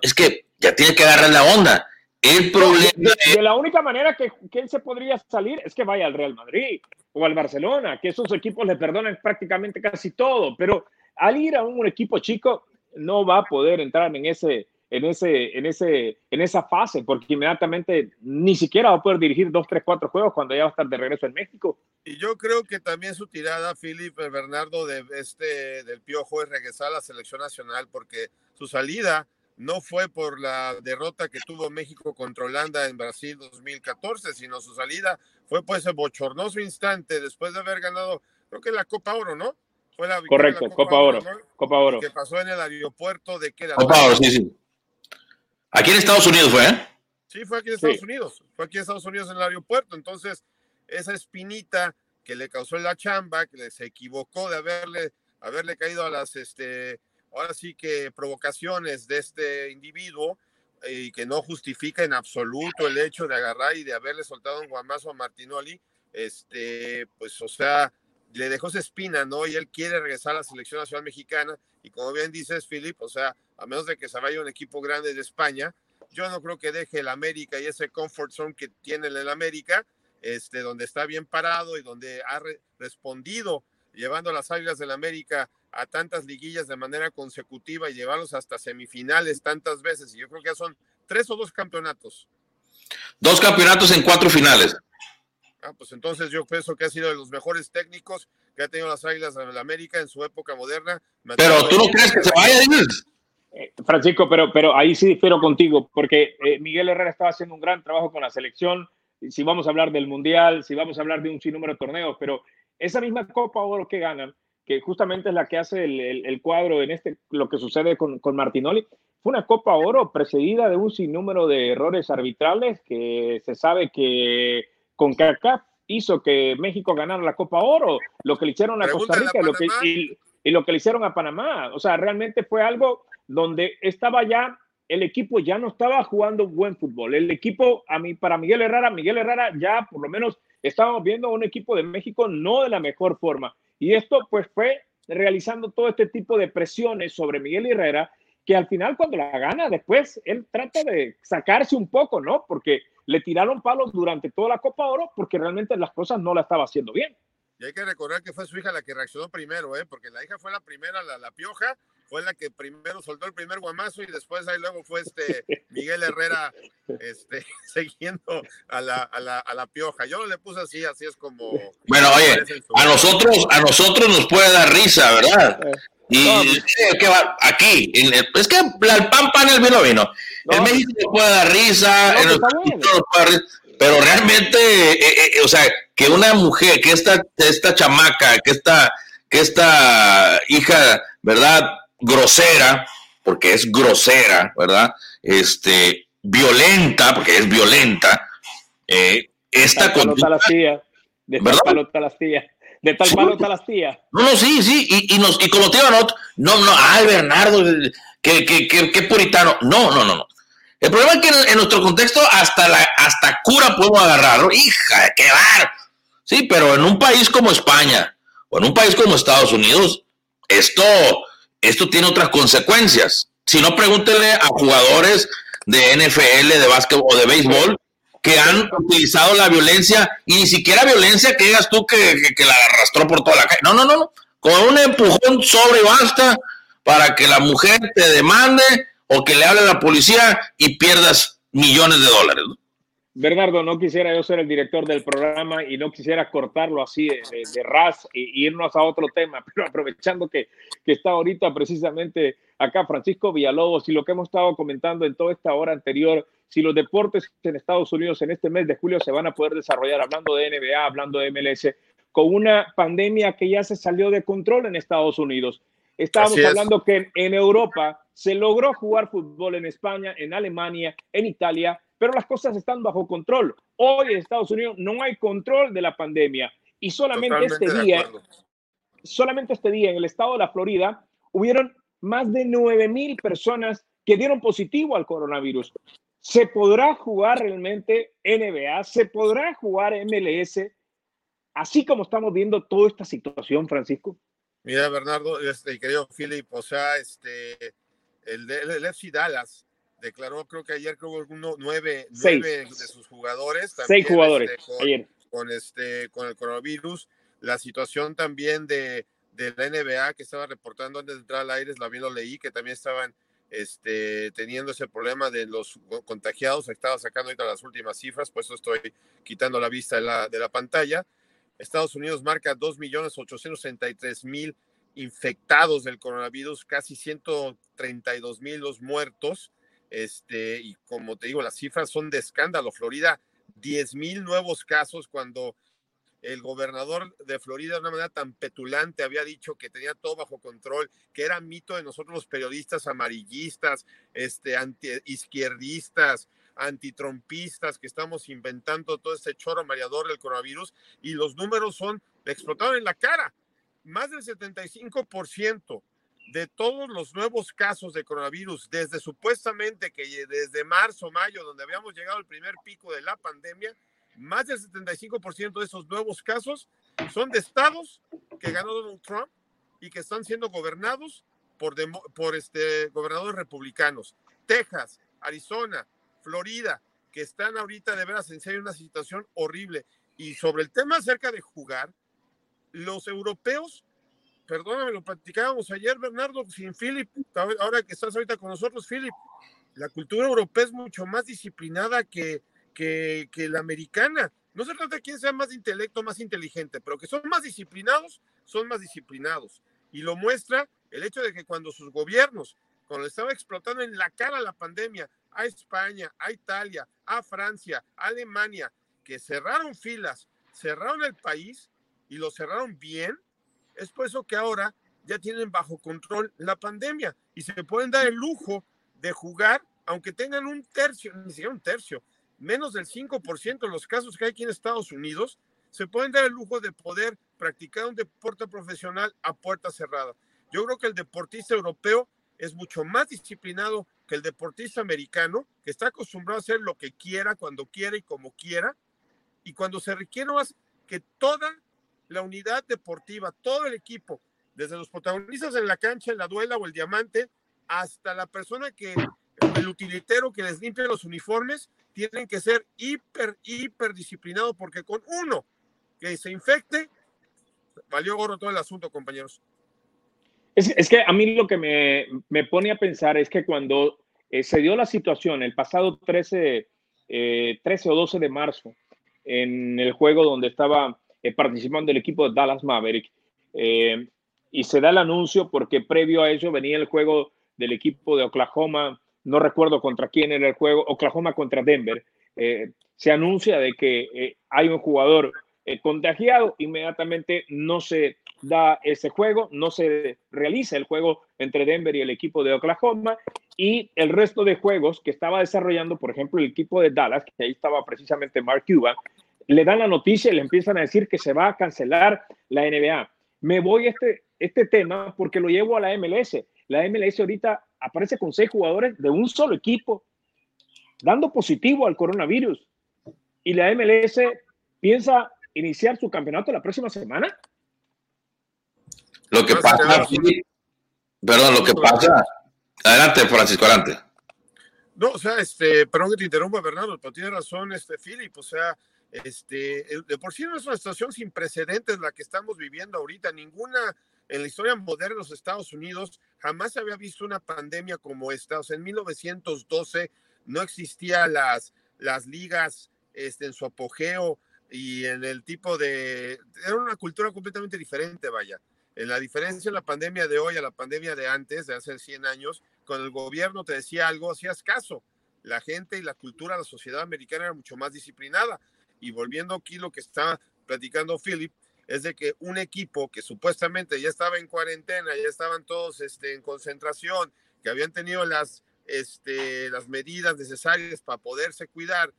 es que ya tiene que agarrar la onda. El problema de, la única manera que, que, él se podría salir es que vaya al Real Madrid o al Barcelona, que esos equipos le perdonan prácticamente casi todo, pero al ir a un equipo chico no va a poder entrar en ese, en, ese, en, ese, en esa fase, porque inmediatamente ni siquiera va a poder dirigir dos, tres, cuatro juegos cuando ya va a estar de regreso en México. Y yo creo que también su tirada, Felipe Bernardo, de este, del Piojo es regresar a la selección nacional, porque su salida no fue por la derrota que tuvo México contra Holanda en Brasil 2014, sino su salida fue por ese bochornoso instante después de haber ganado, creo que la Copa Oro, ¿no? Fue la Correcto, Copa, Oro. Copa Oro. Que pasó en el aeropuerto de que Copa Oro, sí, sí. Aquí en Estados Unidos fue, ¿eh? Sí, fue aquí en Estados Unidos. Fue aquí en Estados Unidos en el aeropuerto. Entonces, esa espinita que le causó la chamba, que se equivocó de haberle, haberle caído a las, este, ahora sí que provocaciones de este individuo eh, y que no justifica en absoluto el hecho de agarrar y de haberle soltado un guamazo a Martinoli, este, pues, o sea, le dejó esa espina, ¿no? Y él quiere regresar a la selección nacional mexicana. Y como bien dices, Philip, o sea, a menos de que se vaya un equipo grande de España, yo no creo que deje el América y ese comfort zone que tiene el América, este, donde está bien parado y donde ha respondido llevando las Águilas del América a tantas liguillas de manera consecutiva y llevarlos hasta semifinales tantas veces. Y yo creo que ya son tres o dos campeonatos. Dos campeonatos en cuatro finales. Ah, pues entonces yo pienso que ha sido de los mejores técnicos que ha tenido las Águilas del América en su época moderna. Pero tú no crees que se vaya, eh, Francisco, pero, pero ahí sí difiero contigo, porque eh, Miguel Herrera estaba haciendo un gran trabajo con la selección. Si vamos a hablar del Mundial, si vamos a hablar de un sinnúmero de torneos, pero esa misma Copa Oro que ganan, que justamente es la que hace el, cuadro en este, lo que sucede con, con, Martinoli, fue una Copa Oro precedida de un sinnúmero de errores arbitrales que se sabe que con CACAF hizo que México ganara la Copa Oro, lo que le hicieron a Costa Rica lo que, y, y lo que le hicieron a Panamá. O sea, realmente fue algo donde estaba ya el equipo ya no estaba jugando buen fútbol. El equipo, a mí, para Miguel Herrera, Miguel Herrera ya por lo menos estábamos viendo un equipo de México no de la mejor forma. Y esto pues fue realizando todo este tipo de presiones sobre Miguel Herrera, que al final cuando la gana, después él trata de sacarse un poco, ¿no? Porque le tiraron palos durante toda la Copa Oro porque realmente las cosas no la estaba haciendo bien. Y hay que recordar que fue su hija la que reaccionó primero, ¿eh? porque la hija fue la primera, la, la pioja, fue la que primero soltó el primer guamazo y después ahí luego fue este Miguel Herrera este, siguiendo a la, a, la, a la pioja. Yo le puse así, así es como... Bueno, oye, a nosotros, a nosotros nos puede dar risa, ¿verdad? Eh, y que va aquí, es que el pan pan el vino vino. En México nos puede dar risa, en el, puede dar risa pero realmente, eh, eh, o sea, que una mujer, que esta, esta chamaca, que esta, que esta hija, ¿verdad? Grosera, porque es grosera, ¿verdad? Este, violenta, porque es violenta, eh, esta conducta... las tía, de tal palo las tía. De tal palo las tía. No, no, sí, sí, y, y, nos, y como te no, no, no, ay, Bernardo, qué, qué, qué, qué puritano. No, no, no, no. El problema es que en, nuestro contexto hasta la hasta cura podemos agarrarlo. Hija, qué bar. Sí, pero en un país como España o en un país como Estados Unidos, esto, esto tiene otras consecuencias. Si no, pregúntele a jugadores de NFL, de básquet o de béisbol que han utilizado la violencia y ni siquiera violencia que digas tú que, que, la arrastró por toda la calle. No, no, no, no. Con un empujón sobre basta para que la mujer te demande o que le hable a la policía y pierdas millones de dólares. Bernardo, no quisiera yo ser el director del programa y no quisiera cortarlo así de, ras e irnos a otro tema, pero aprovechando que, que, está ahorita precisamente acá Francisco Villalobos y lo que hemos estado comentando en toda esta hora anterior, si los deportes en Estados Unidos en este mes de julio se van a poder desarrollar, hablando de NBA, hablando de MLS, con una pandemia que ya se salió de control en Estados Unidos. Estábamos hablando que en Europa se logró jugar fútbol en España, en Alemania, en Italia, pero las cosas están bajo control. Hoy en Estados Unidos no hay control de la pandemia y solamente este día, solamente este día en el estado de la Florida hubieron más de 9 mil personas que dieron positivo al coronavirus. ¿Se podrá jugar realmente NBA? ¿Se podrá jugar MLS? Así como estamos viendo toda esta situación, Francisco. Mira, Bernardo, este, querido Philip, o sea, este, el, el, FC Dallas declaró, creo que ayer, creo uno, nueve, nueve de sus jugadores. También, Seis jugadores este, ayer. Con, este, con el coronavirus. La situación también de, de la NBA que estaba reportando antes de entrar al aire, también lo leí, que también estaban este, teniendo ese problema de los contagiados. Estaba sacando ahorita las últimas cifras, por eso estoy quitando la vista de la, de la pantalla. Estados Unidos marca 2.863.000 infectados del coronavirus, casi 132.000 los muertos. Este, y como te digo, las cifras son de escándalo. Florida, 10.000 nuevos casos cuando el gobernador de Florida de una manera tan petulante había dicho que tenía todo bajo control, que era mito de nosotros los periodistas amarillistas, este, anti izquierdistas, antitrompistas que estamos inventando todo este choro mareador del coronavirus y los números son, le explotaron en la cara. Más del 75% de todos los nuevos casos de coronavirus, desde supuestamente que desde marzo, mayo, donde habíamos llegado al primer pico de la pandemia, más del 75% de esos nuevos casos son de estados que ganó Donald Trump y que están siendo gobernados por, por este, gobernadores republicanos. Texas, Arizona, Florida, que están ahorita de veras en serio una situación horrible. Y sobre el tema acerca de jugar, los europeos, perdóname, lo platicábamos ayer, Bernardo, sin Philip, ahora que estás ahorita con nosotros, Philip, la cultura europea es mucho más disciplinada que, que, la americana. No se trata de quién sea más intelecto, más inteligente, pero que son más disciplinados, son más disciplinados. Y lo muestra el hecho de que cuando sus gobiernos, cuando estaba explotando en la cara la pandemia, a España, a Italia, a Francia, a Alemania, que cerraron filas, cerraron el país y lo cerraron bien, es por eso que ahora ya tienen bajo control la pandemia y se pueden dar el lujo de jugar, aunque tengan un tercio, ni siquiera un tercio, menos del 5% de los casos que hay aquí en Estados Unidos, se pueden dar el lujo de poder practicar un deporte profesional a puerta cerrada. Yo creo que el deportista europeo es mucho más disciplinado que el deportista americano, que está acostumbrado a hacer lo que quiera, cuando quiera y como quiera. Y cuando se requiere más que toda la unidad deportiva, todo el equipo, desde los protagonistas en la cancha, en la duela o el diamante, hasta la persona que, el utilitero que les limpia los uniformes, tienen que ser hiper, hiper disciplinados porque con uno que se infecte, valió gorro todo el asunto, compañeros. Es, que a mí lo que me, me, pone a pensar es que cuando eh, se dio la situación el pasado 13, 13 eh, o 12 de marzo, en el juego donde estaba eh, participando el equipo de Dallas Maverick, y se da el anuncio porque previo a ello venía el juego del equipo de Oklahoma, no recuerdo contra quién era el juego, Oklahoma contra Denver, se anuncia de que hay un jugador contagiado, inmediatamente no se da ese juego, no se realiza el juego entre Denver y el equipo de Oklahoma. Y el resto de juegos que estaba desarrollando, por ejemplo, el equipo de Dallas, que ahí estaba precisamente Mark Cuban, le dan la noticia y le empiezan a decir que se va a cancelar la NBA. Me voy a este, este tema porque lo llevo a la MLS. La MLS ahorita aparece con seis jugadores de un solo equipo, dando positivo al coronavirus. Y la MLS piensa iniciar su campeonato la próxima semana. Lo que pasa, perdón, lo que pasa. Adelante, Francisco, adelante. No, o sea, este, perdón que te interrumpa, Bernardo, pero tiene razón, este, Philip, o sea, este, de por sí no es una situación sin precedentes la que estamos viviendo ahorita. Ninguna en la historia moderna de los Estados Unidos jamás había visto una pandemia como esta. O sea, en 1912 no existían las, las ligas este, en su apogeo y en el tipo de... Era una cultura completamente diferente, vaya. En la diferencia en la pandemia de hoy a la pandemia de antes, de hace 100 años, cuando el gobierno te decía algo, hacías caso. La gente y la cultura, la sociedad americana era mucho más disciplinada. Y volviendo aquí lo que está platicando Philip, es de que un equipo que supuestamente ya estaba en cuarentena, ya estaban todos este, en concentración, que habían tenido las, este, las medidas necesarias para poderse cuidar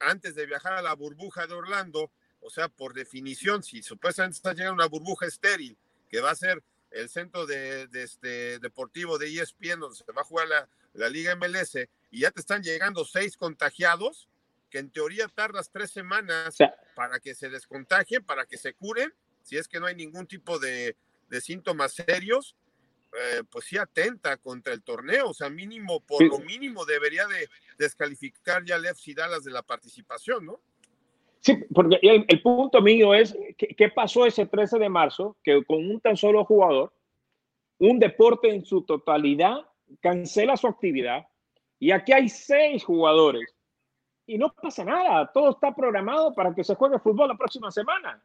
antes de viajar a la burbuja de Orlando, o sea, por definición, si supuestamente está llegando una burbuja estéril que va a ser el centro de, este deportivo de ESPN, donde se va a jugar la, la, Liga MLS, y ya te están llegando seis contagiados, que en teoría tardas tres semanas para que se descontagien, para que se curen, si es que no hay ningún tipo de, de síntomas serios, eh, pues sí atenta contra el torneo, o sea, mínimo, por lo mínimo debería de descalificar ya a y Dallas de la participación, ¿no? Sí, porque el, punto mío es, ¿qué, pasó ese 13 de marzo? Que con un tan solo jugador, un deporte en su totalidad cancela su actividad y aquí hay seis jugadores y no pasa nada, todo está programado para que se juegue fútbol la próxima semana.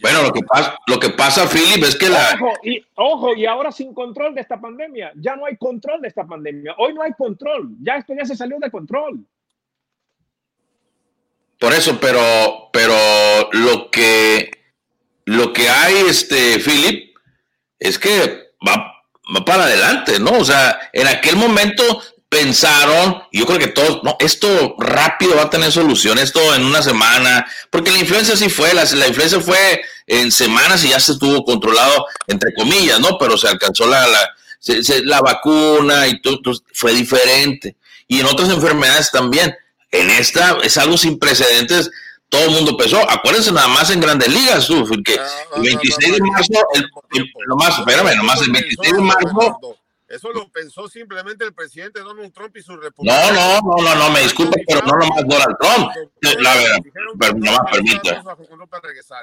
Bueno, lo que pasa, lo que pasa, Philip, es que la. Ojo y, ojo, y ahora sin control de esta pandemia. Ya no hay control de esta pandemia. Hoy no hay control. Ya esto ya se salió de control. Por eso, pero, pero lo que lo que hay, este, Philip, es que va, va para adelante, ¿no? O sea, en aquel momento pensaron, y yo creo que todo, no, esto rápido va a tener solución, esto en una semana, porque la influencia sí fue, la, la influencia fue en semanas y ya se estuvo controlado, entre comillas, ¿no? Pero se alcanzó la, la, la vacuna y todo, fue diferente. Y en otras enfermedades también. En esta es algo sin precedentes. Todo el mundo empezó. Acuérdense nada más en grandes ligas, tú, que el 26 de marzo, el, nomás, espérame, nomás el 26 de marzo. Eso lo pensó simplemente el presidente Donald Trump y su república. No, no, no, no, no, me disculpo, pero no nomás Donald Trump. La verdad, pero no más permite.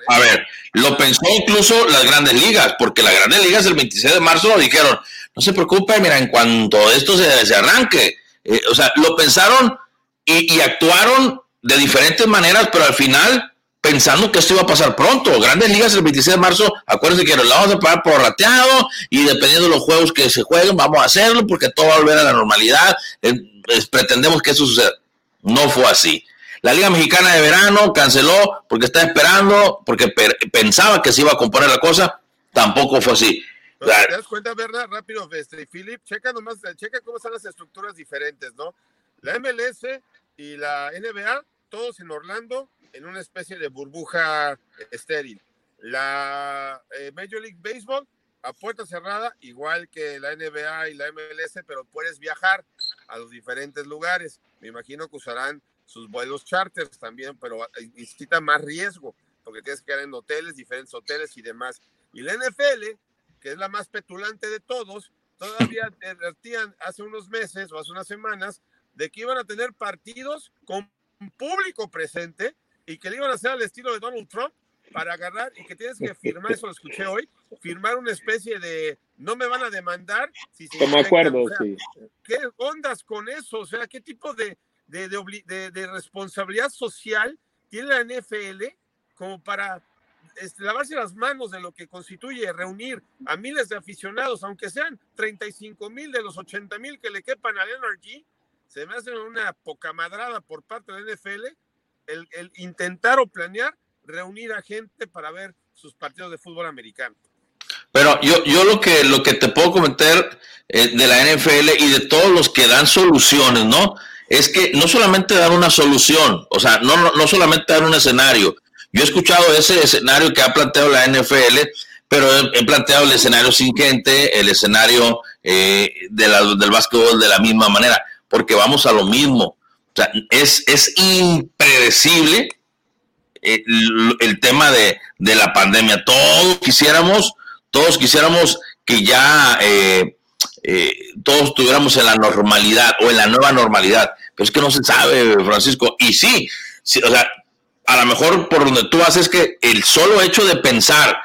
A ver, lo pensó incluso las grandes ligas, porque las grandes ligas el 26 de marzo lo dijeron, no se preocupe, mira, en cuanto esto se, se arranque, eh, o sea, lo pensaron y, actuaron de diferentes maneras, pero al final pensando que esto iba a pasar pronto. Grandes ligas el 26 de marzo, acuérdense que lo vamos a pagar por rateado y dependiendo de los juegos que se jueguen, vamos a hacerlo porque todo va a volver a la normalidad. Eh, pretendemos que eso suceda. No fue así. La Liga Mexicana de Verano canceló porque estaba esperando, porque pensaba que se iba a componer la cosa. Tampoco fue así. ¿Te das cuenta, verdad? Rápido, este, Philip, checa nomás, checa cómo están las estructuras diferentes, ¿no? La MLS y la NBA, todos en Orlando, en una especie de burbuja estéril. La eh, Major League Baseball a puerta cerrada, igual que la NBA y la MLS, pero puedes viajar a los diferentes lugares. Me imagino que usarán sus vuelos charters también, pero necesita más riesgo, porque tienes que quedar en hoteles, diferentes hoteles y demás. Y la NFL, que es la más petulante de todos, todavía advertían hace unos meses o hace unas semanas de que iban a tener partidos con público presente y que le iban a hacer al estilo de Donald Trump para agarrar y que tienes que firmar, eso lo escuché hoy, firmar una especie de no me van a demandar. Si Como acuerdo, sí. ¿Qué ondas con eso? O sea, ¿qué tipo de, de, de, de responsabilidad social tiene la NFL como para este, lavarse las manos de lo que constituye reunir a miles de aficionados, aunque sean 35 mil de los 80 mil que le quepan al NRG? Se me hace una poca madrada por parte de la NFL el, intentar o planear reunir a gente para ver sus partidos de fútbol americano. Pero yo, yo lo que lo que te puedo comentar eh, de la NFL y de todos los que dan soluciones, ¿no? Es que no solamente dan una solución, o sea, no, no, solamente dan un escenario. Yo he escuchado ese escenario que ha planteado la NFL, pero he, planteado el escenario sin gente, el escenario eh, de del básquetbol de la misma manera, porque vamos a lo mismo. O sea, es, es impredecible eh, el, tema de, la pandemia. Todos quisiéramos, todos quisiéramos que ya eh, eh, todos estuviéramos en la normalidad o en la nueva normalidad, pero es que no se sabe, Francisco. Y sí, o sea, a lo mejor por donde tú vas es que el solo hecho de pensar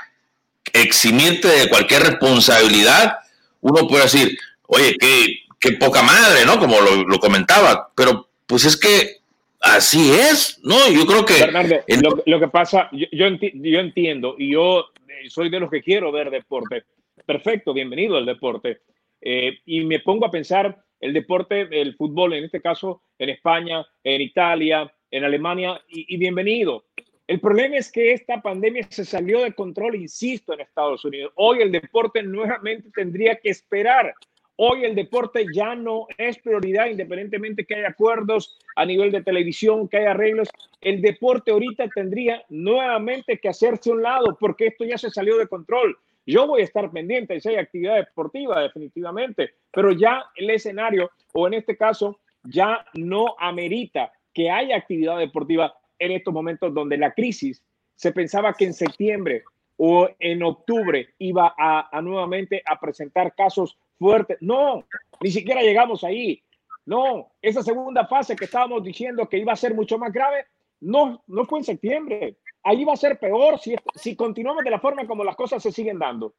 eximirte de cualquier responsabilidad, uno puede decir, oye, qué, qué poca madre, ¿no? Como lo, lo comentaba, pero pues es que Así es, ¿no? Yo creo que... Bernardo, lo, que pasa, yo, yo, entiendo y yo eh, soy de los que quiero ver deporte. Perfecto, bienvenido al deporte. Eh, y me pongo a pensar el deporte, el fútbol, en este caso, en España, en Italia, en Alemania, y, y bienvenido. El problema es que esta pandemia se salió de control, insisto, en Estados Unidos. Hoy el deporte nuevamente tendría que esperar Hoy el deporte ya no es prioridad, independientemente que haya acuerdos a nivel de televisión, que haya arreglos. El deporte ahorita tendría nuevamente que hacerse un lado porque esto ya se salió de control. Yo voy a estar pendiente si hay actividad deportiva, definitivamente, pero ya el escenario, o en este caso, ya no amerita que haya actividad deportiva en estos momentos donde la crisis se pensaba que en septiembre o en octubre iba a, a nuevamente a presentar casos fuerte. No, ni siquiera llegamos ahí. No, esa segunda fase que estábamos diciendo que iba a ser mucho más grave, no, no fue en septiembre. Ahí va a ser peor si, si continuamos de la forma como las cosas se siguen dando.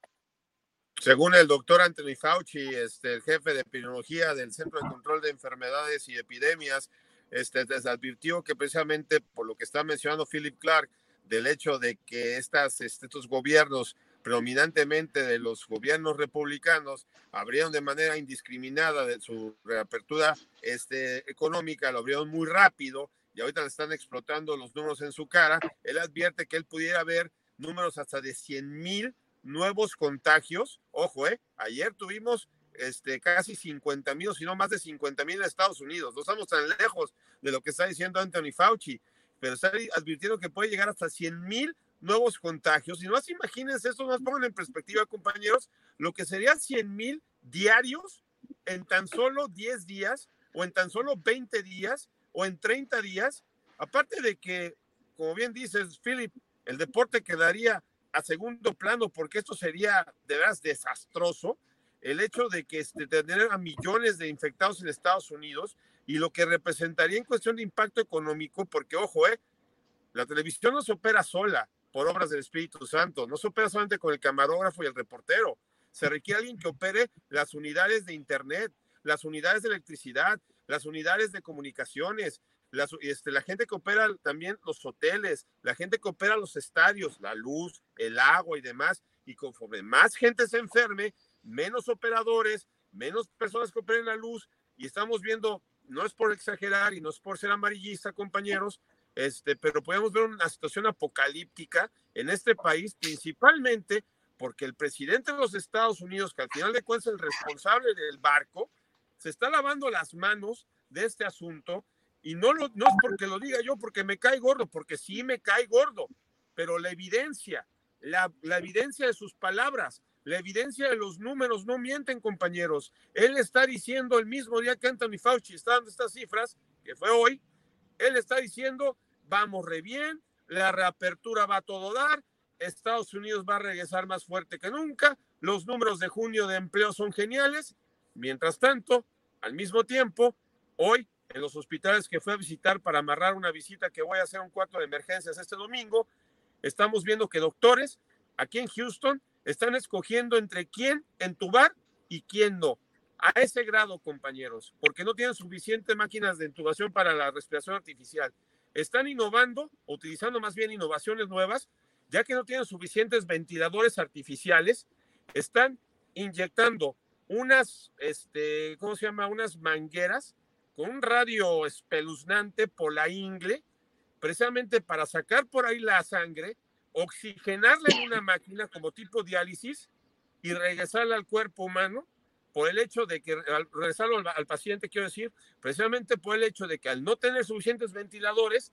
Según el doctor Anthony Fauci, este, el jefe de epidemiología del Centro de Control de Enfermedades y Epidemias, este, les advirtió que precisamente por lo que está mencionando Philip Clark, del hecho de que estas, este, estos gobiernos predominantemente de los gobiernos republicanos abrieron de manera indiscriminada su reapertura este, económica, lo abrieron muy rápido y ahorita le están explotando los números en su cara. Él advierte que él pudiera ver números hasta de 100 mil nuevos contagios. Ojo, eh, ayer tuvimos este, casi 50 mil, si no más de 50 mil en Estados Unidos. No estamos tan lejos de lo que está diciendo Anthony Fauci, pero está advirtiendo que puede llegar hasta 100 mil nuevos contagios. Y no más imagínense esto, nos pongan en perspectiva, compañeros, lo que serían 100 mil diarios en tan solo 10 días o en tan solo 20 días o en 30 días. Aparte de que, como bien dices, Philip, el deporte quedaría a segundo plano porque esto sería de veras desastroso. El hecho de que este, tener a millones de infectados en Estados Unidos y lo que representaría en cuestión de impacto económico, porque ojo, eh, la televisión no se opera sola, por obras del Espíritu Santo. No se opera solamente con el camarógrafo y el reportero. Se requiere alguien que opere las unidades de Internet, las unidades de electricidad, las unidades de comunicaciones, este, la gente que opera también los hoteles, la gente que opera los estadios, la luz, el agua y demás. Y conforme más gente se enferme, menos operadores, menos personas que operen la luz. Y estamos viendo, no es por exagerar y no es por ser amarillista, compañeros, este, pero podemos ver una situación apocalíptica en este país, principalmente porque el presidente de los Estados Unidos, que al final de cuentas es el responsable del barco, se está lavando las manos de este asunto Y no, lo, no es porque lo diga yo, porque me cae gordo, porque sí me cae gordo, pero la evidencia, la, la evidencia de sus palabras, la evidencia de los números no mienten, compañeros. Él está diciendo el mismo día que Anthony Fauci está dando estas cifras, que fue hoy, él está diciendo, vamos re bien, la reapertura va a todo dar, Estados Unidos va a regresar más fuerte que nunca, los números de junio de empleo son geniales. Mientras tanto, al mismo tiempo, hoy en los hospitales que fue a visitar para amarrar una visita que voy a hacer un cuarto de emergencias este domingo, estamos viendo que doctores aquí en Houston están escogiendo entre quién entubar y quién no. A ese grado, compañeros, porque no tienen suficientes máquinas de intubación para la respiración artificial. Están innovando, utilizando más bien innovaciones nuevas, ya que no tienen suficientes ventiladores artificiales, están inyectando unas, este, ¿cómo se llama? Unas mangueras con un radio espeluznante por la ingle, precisamente para sacar por ahí la sangre, oxigenarla en una máquina como tipo diálisis y regresarla al cuerpo humano por el hecho de que, regresarlo al, paciente, quiero decir, precisamente por el hecho de que al no tener suficientes ventiladores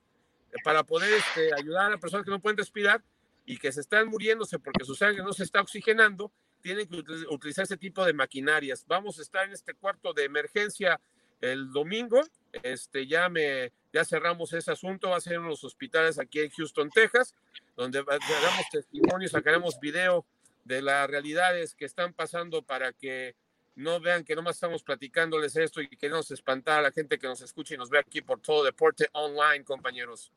eh, para poder este, ayudar a las personas que no pueden respirar y que se están muriéndose porque su sangre no se está oxigenando, tienen que utilizar ese tipo de maquinarias. Vamos a estar en este cuarto de emergencia el domingo. Este, ya, me, ya cerramos ese asunto, va a ser en los hospitales aquí en Houston, Texas, donde haremos testimonios, sacaremos video de las realidades que están pasando para que no vean que nomás estamos platicándoles esto y que no nos espantar a la gente que nos escucha y nos ve aquí por todo deporte online, compañeros.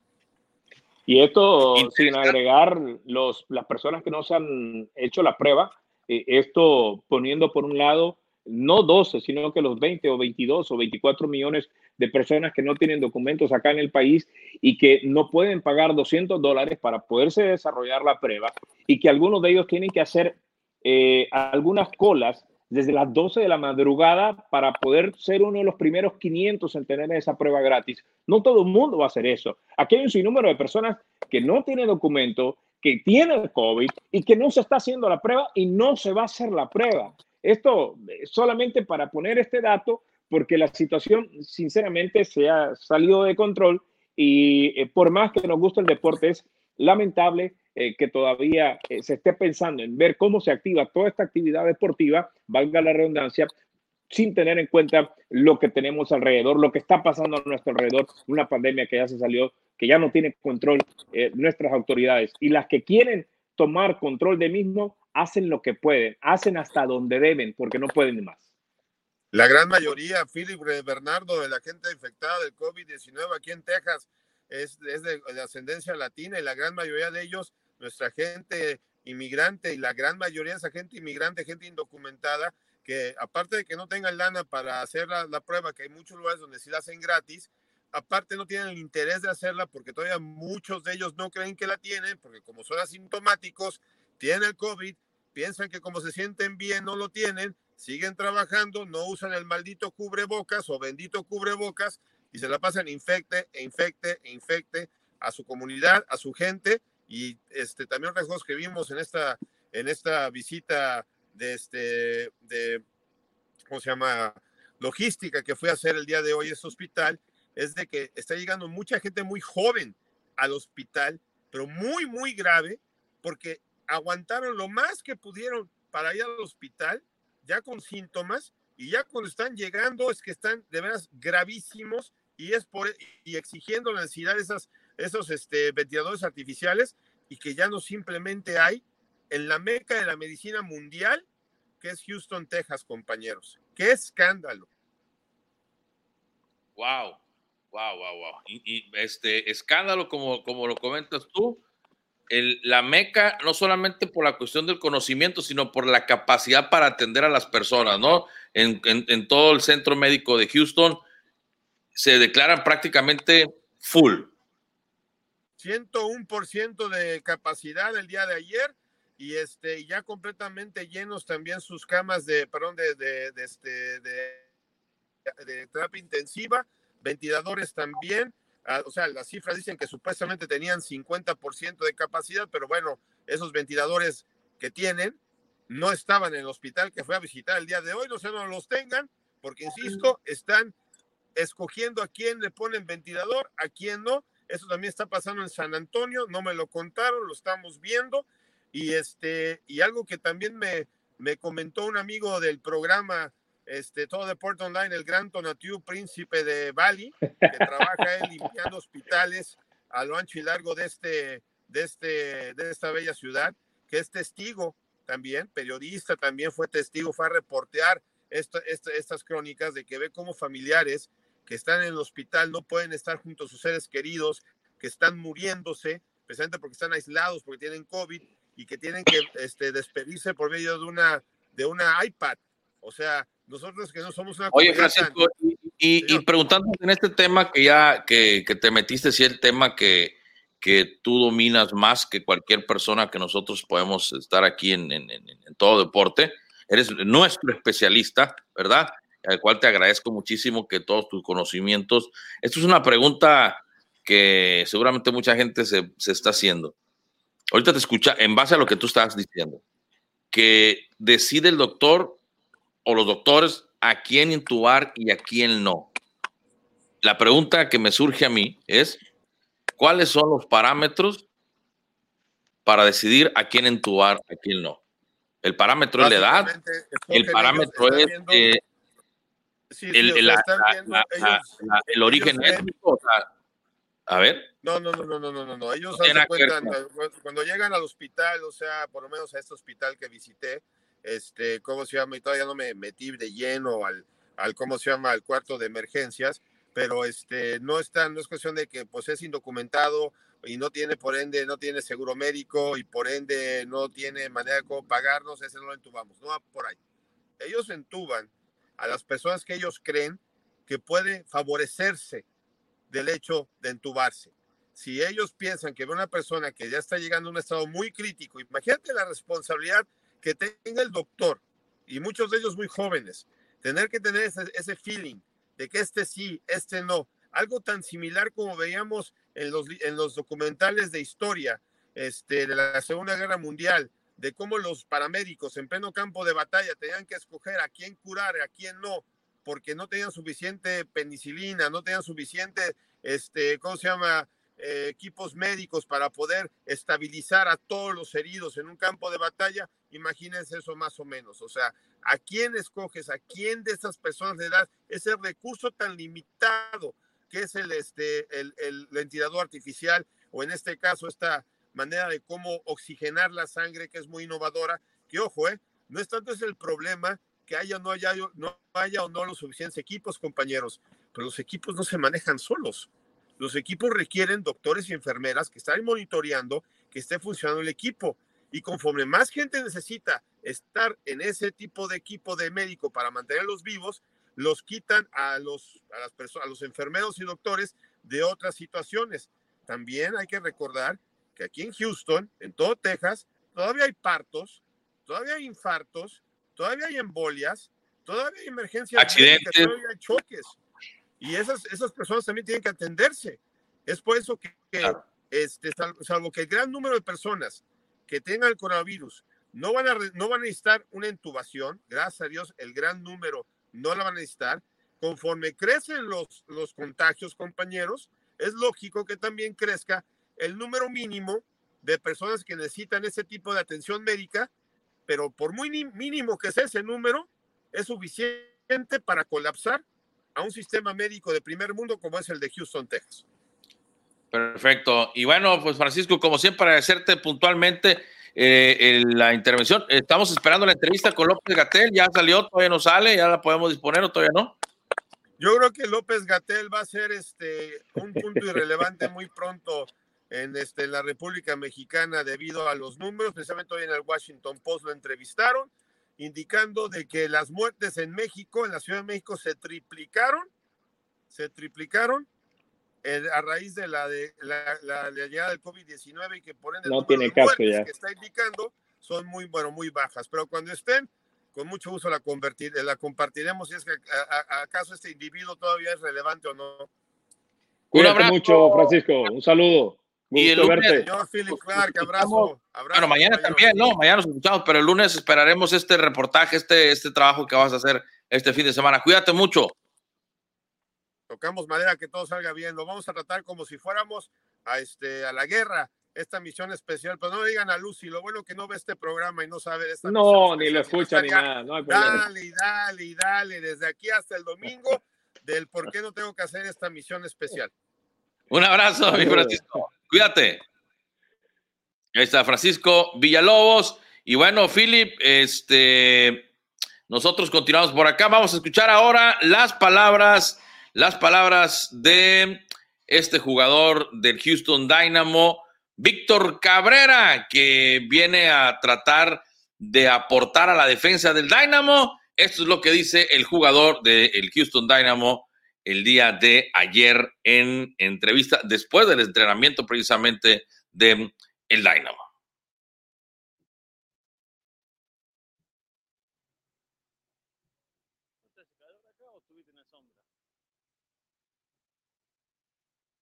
Y esto sin agregar los, las personas que no se han hecho la prueba, eh, esto poniendo por un lado no 12, sino que los 20 o 22 o 24 millones de personas que no tienen documentos acá en el país y que no pueden pagar 200 dólares para poderse desarrollar la prueba y que algunos de ellos tienen que hacer eh, algunas colas desde las 12 de la madrugada para poder ser uno de los primeros 500 en tener esa prueba gratis. No todo el mundo va a hacer eso. Aquí hay un sinnúmero de personas que no tienen documento, que tienen COVID y que no se está haciendo la prueba y no se va a hacer la prueba. Esto eh, solamente para poner este dato, porque la situación sinceramente se ha salido de control y eh, por más que nos guste el deporte, es lamentable eh, que todavía se esté pensando en ver cómo se activa toda esta actividad deportiva, valga la redundancia, sin tener en cuenta lo que tenemos alrededor, lo que está pasando a nuestro alrededor, una pandemia que ya se salió, que ya no tiene control nuestras autoridades y las que quieren tomar control de mismo hacen lo que pueden, hacen hasta donde deben, porque no pueden más. La gran mayoría, Philip Bernardo, de la gente infectada del COVID-19 aquí en Texas, es, de, ascendencia latina y la gran mayoría de ellos, nuestra gente inmigrante y la gran mayoría de esa gente inmigrante, gente indocumentada, que aparte de que no tengan lana para hacer la, la, prueba, que hay muchos lugares donde sí la hacen gratis, aparte no tienen el interés de hacerla porque todavía muchos de ellos no creen que la tienen, porque como son asintomáticos, tienen COVID, piensan que como se sienten bien no lo tienen, siguen trabajando, no usan el maldito cubrebocas o bendito cubrebocas y se la pasan infecte e infecte e infecte a su comunidad, a su gente y este también riesgos que vimos en esta en esta visita de este de cómo se llama logística que fue a hacer el día de hoy ese hospital es de que está llegando mucha gente muy joven al hospital, pero muy muy grave porque aguantaron lo más que pudieron para ir al hospital, ya con síntomas, y ya cuando están llegando es que están de veras gravísimos y es por y exigiendo la necesidad de esas, esos este, ventiladores artificiales y que ya no simplemente hay en la meca de la medicina mundial, que es Houston, Texas, compañeros. ¡Qué escándalo! Wow, wow, wow, wow. Y, este escándalo, como, como lo comentas tú, la meca, no solamente por la cuestión del conocimiento, sino por la capacidad para atender a las personas, ¿no? En, todo el centro médico de Houston se declaran prácticamente full. 101% de capacidad el día de ayer y este ya completamente llenos también sus camas de, perdón, de, este, de terapia intensiva, ventiladores también Ah, o sea, las cifras dicen que supuestamente tenían 50% de capacidad, pero bueno, esos ventiladores que tienen no estaban en el hospital que fue a visitar el día de hoy, no sé, no los tengan, porque insisto, están escogiendo a quién le ponen ventilador, a quién no. Eso también está pasando en San Antonio, no me lo contaron, lo estamos viendo. Y, este, y algo que también me, me comentó un amigo del programa este, todo deporte online, el gran Tonatiu, príncipe de Bali, que trabaja él limpiando hospitales a lo ancho y largo de, este, de, este, de esta bella ciudad, que es testigo también, periodista también fue testigo, fue a reportear estas crónicas de que ve cómo familiares que están en el hospital no pueden estar junto a sus seres queridos, que están muriéndose, precisamente porque están aislados, porque tienen COVID y que tienen que este, despedirse por medio de una, de una iPad. O sea, nosotros que no somos una... Oye, Francisco, y, preguntando en este tema que ya que, te metiste, si el tema que, que tú dominas más que cualquier persona que nosotros podemos estar aquí en, en, en todo deporte, eres nuestro especialista, ¿verdad? Al cual te agradezco muchísimo que todos tus conocimientos. Esto es una pregunta que seguramente mucha gente se, se está haciendo. Ahorita te escucha en base a lo que tú estás diciendo, que decide el doctor o los doctores a quién intubar y a quién no. La pregunta que me surge a mí es, ¿cuáles son los parámetros para decidir a quién intubar, a quién no? El parámetro es la edad, el parámetro es el, origen étnico. a ver. No, no, no, no, no, no, no. Ellos se cuentan, cuando llegan al hospital, o sea, por lo menos a este hospital que visité, este, ¿cómo se llama? Y todavía no me metí de lleno al, al ¿cómo se llama? Al cuarto de emergencias, pero este, no, está, no es cuestión de que pues es indocumentado y no tiene, por ende, no tiene seguro médico y por ende no tiene manera de cómo pagarnos, ese no lo entubamos, no va por ahí. Ellos entuban a las personas que ellos creen que puede favorecerse del hecho de entubarse. Si ellos piensan que una persona que ya está llegando a un estado muy crítico, imagínate la responsabilidad que tenga el doctor, y muchos de ellos muy jóvenes, tener que tener ese, ese feeling de que este sí, este no, algo tan similar como veíamos en los, en los documentales de historia este, de la Segunda Guerra Mundial, de cómo los paramédicos en pleno campo de batalla tenían que escoger a quién curar, a quién no, porque no tenían suficiente penicilina, no tenían suficiente, este, ¿cómo se llama? Eh, equipos médicos para poder estabilizar a todos los heridos en un campo de batalla, imagínense eso más o menos. O sea, ¿a quién escoges? ¿A quién de esas personas le das ese recurso tan limitado que es el, este, el, el ventilador artificial o en este caso esta manera de cómo oxigenar la sangre que es muy innovadora? Que ojo, eh, no es tanto es el problema que haya, no haya, no haya o no los suficientes equipos, compañeros, pero los equipos no se manejan solos. Los equipos requieren doctores y enfermeras que estén monitoreando que esté funcionando el equipo. Y conforme más gente necesita estar en ese tipo de equipo de médico para mantenerlos vivos, los quitan a los, a las a los enfermeros y doctores de otras situaciones. También hay que recordar que aquí en Houston, en todo Texas, todavía hay partos, todavía hay infartos, todavía hay embolias, todavía hay emergencias, accidentes, todavía hay choques. Y esas, esas personas también tienen que atenderse. Es por eso que, este, salvo, que el gran número de personas que tengan el coronavirus no van, a, no van a necesitar una intubación, gracias a Dios, el gran número no la van a necesitar. Conforme crecen los, los contagios, compañeros, es lógico que también crezca el número mínimo de personas que necesitan ese tipo de atención médica, pero por muy mínimo que sea ese número, es suficiente para colapsar a un sistema médico de primer mundo como es el de Houston, Texas. Perfecto. Y bueno, pues Francisco, como siempre, agradecerte puntualmente eh, la intervención. Estamos esperando la entrevista con López Gatel. Ya salió, todavía no sale, ya la podemos disponer o todavía no. Yo creo que López Gatel va a ser este, un punto irrelevante muy pronto en este, la República Mexicana debido a los números. Precisamente hoy en el Washington Post lo entrevistaron indicando de que las muertes en México, en la Ciudad de México, se triplicaron, se triplicaron eh, a raíz de la, de, la, llegada del COVID-19 y que por ende no tiene caso ya. que está indicando son muy, bueno, muy bajas. Pero cuando estén, con mucho gusto la, convertir, la compartiremos si es que acaso este individuo todavía es relevante o no. Cuídate mucho, Francisco. Un saludo y el lunes, Señor Philip Clark, abrazo, Bueno, mañana también, ¿no? Mañana nos escuchamos, pero el lunes esperaremos este reportaje, este, este trabajo que vas a hacer este fin de semana. Cuídate mucho. tocamos madera que todo salga bien, lo vamos a tratar como si fuéramos a, este, a la guerra, esta misión especial, pero no le digan a Lucy, lo bueno que no ve este programa y no sabe esta No, ni lo escucha ni nada, no hay Dale, dale, dale, desde aquí hasta el domingo, del por qué no tengo que hacer esta misión especial. Un abrazo, mi Francisco. Cuídate. Ahí está Francisco Villalobos. Y bueno, Philip, este, nosotros continuamos por acá. Vamos a escuchar ahora las palabras, las palabras de este jugador del Houston Dynamo, Víctor Cabrera, que viene a tratar de aportar a la defensa del Dynamo. Esto es lo que dice el jugador del Houston Dynamo el día de ayer en entrevista, después del entrenamiento precisamente de el Dynamo.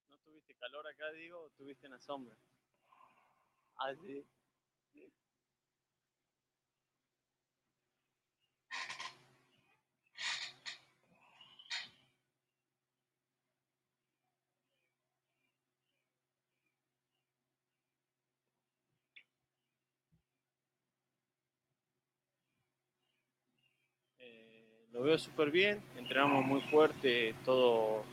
¿No calor acá, digo, o tuviste en la sombra? Ah. Lo veo súper bien, entrenamos muy fuerte todo,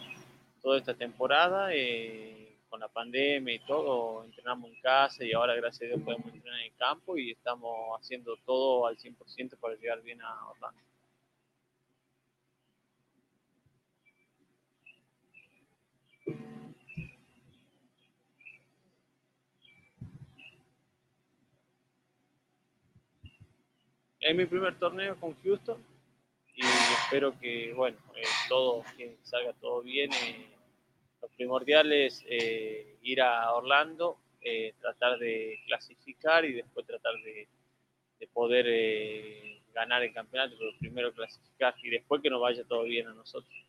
toda esta temporada, eh, con la pandemia y todo, entrenamos en casa y ahora gracias a Dios podemos entrenar en el campo y estamos haciendo todo al 100% para llegar bien a Orlando. Es mi primer torneo con Houston espero que, bueno, eh, todo, que salga todo bien. Eh, lo primordial es eh, ir a Orlando, tratar de clasificar y después tratar de, de poder ganar el campeonato, pero primero clasificar y después que nos vaya todo bien a nosotros.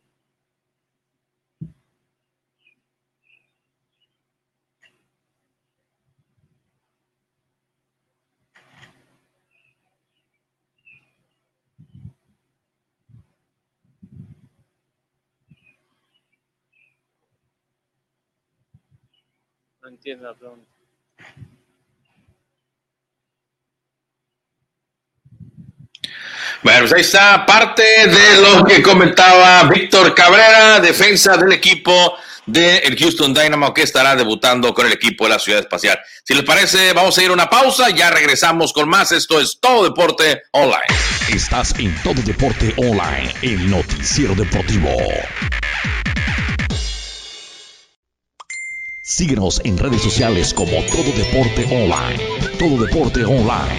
Entiendo la pregunta. Bueno, pues ahí está parte de lo que comentaba Víctor Cabrera, defensa del equipo del Houston Dynamo que estará debutando con el equipo de la Ciudad Espacial. Si les parece, vamos a ir a una pausa, ya regresamos con más. Esto es Todo Deporte Online. Estás en Todo Deporte Online, el noticiero deportivo. Síguenos en redes sociales como Todo Deporte Online. Todo Deporte Online.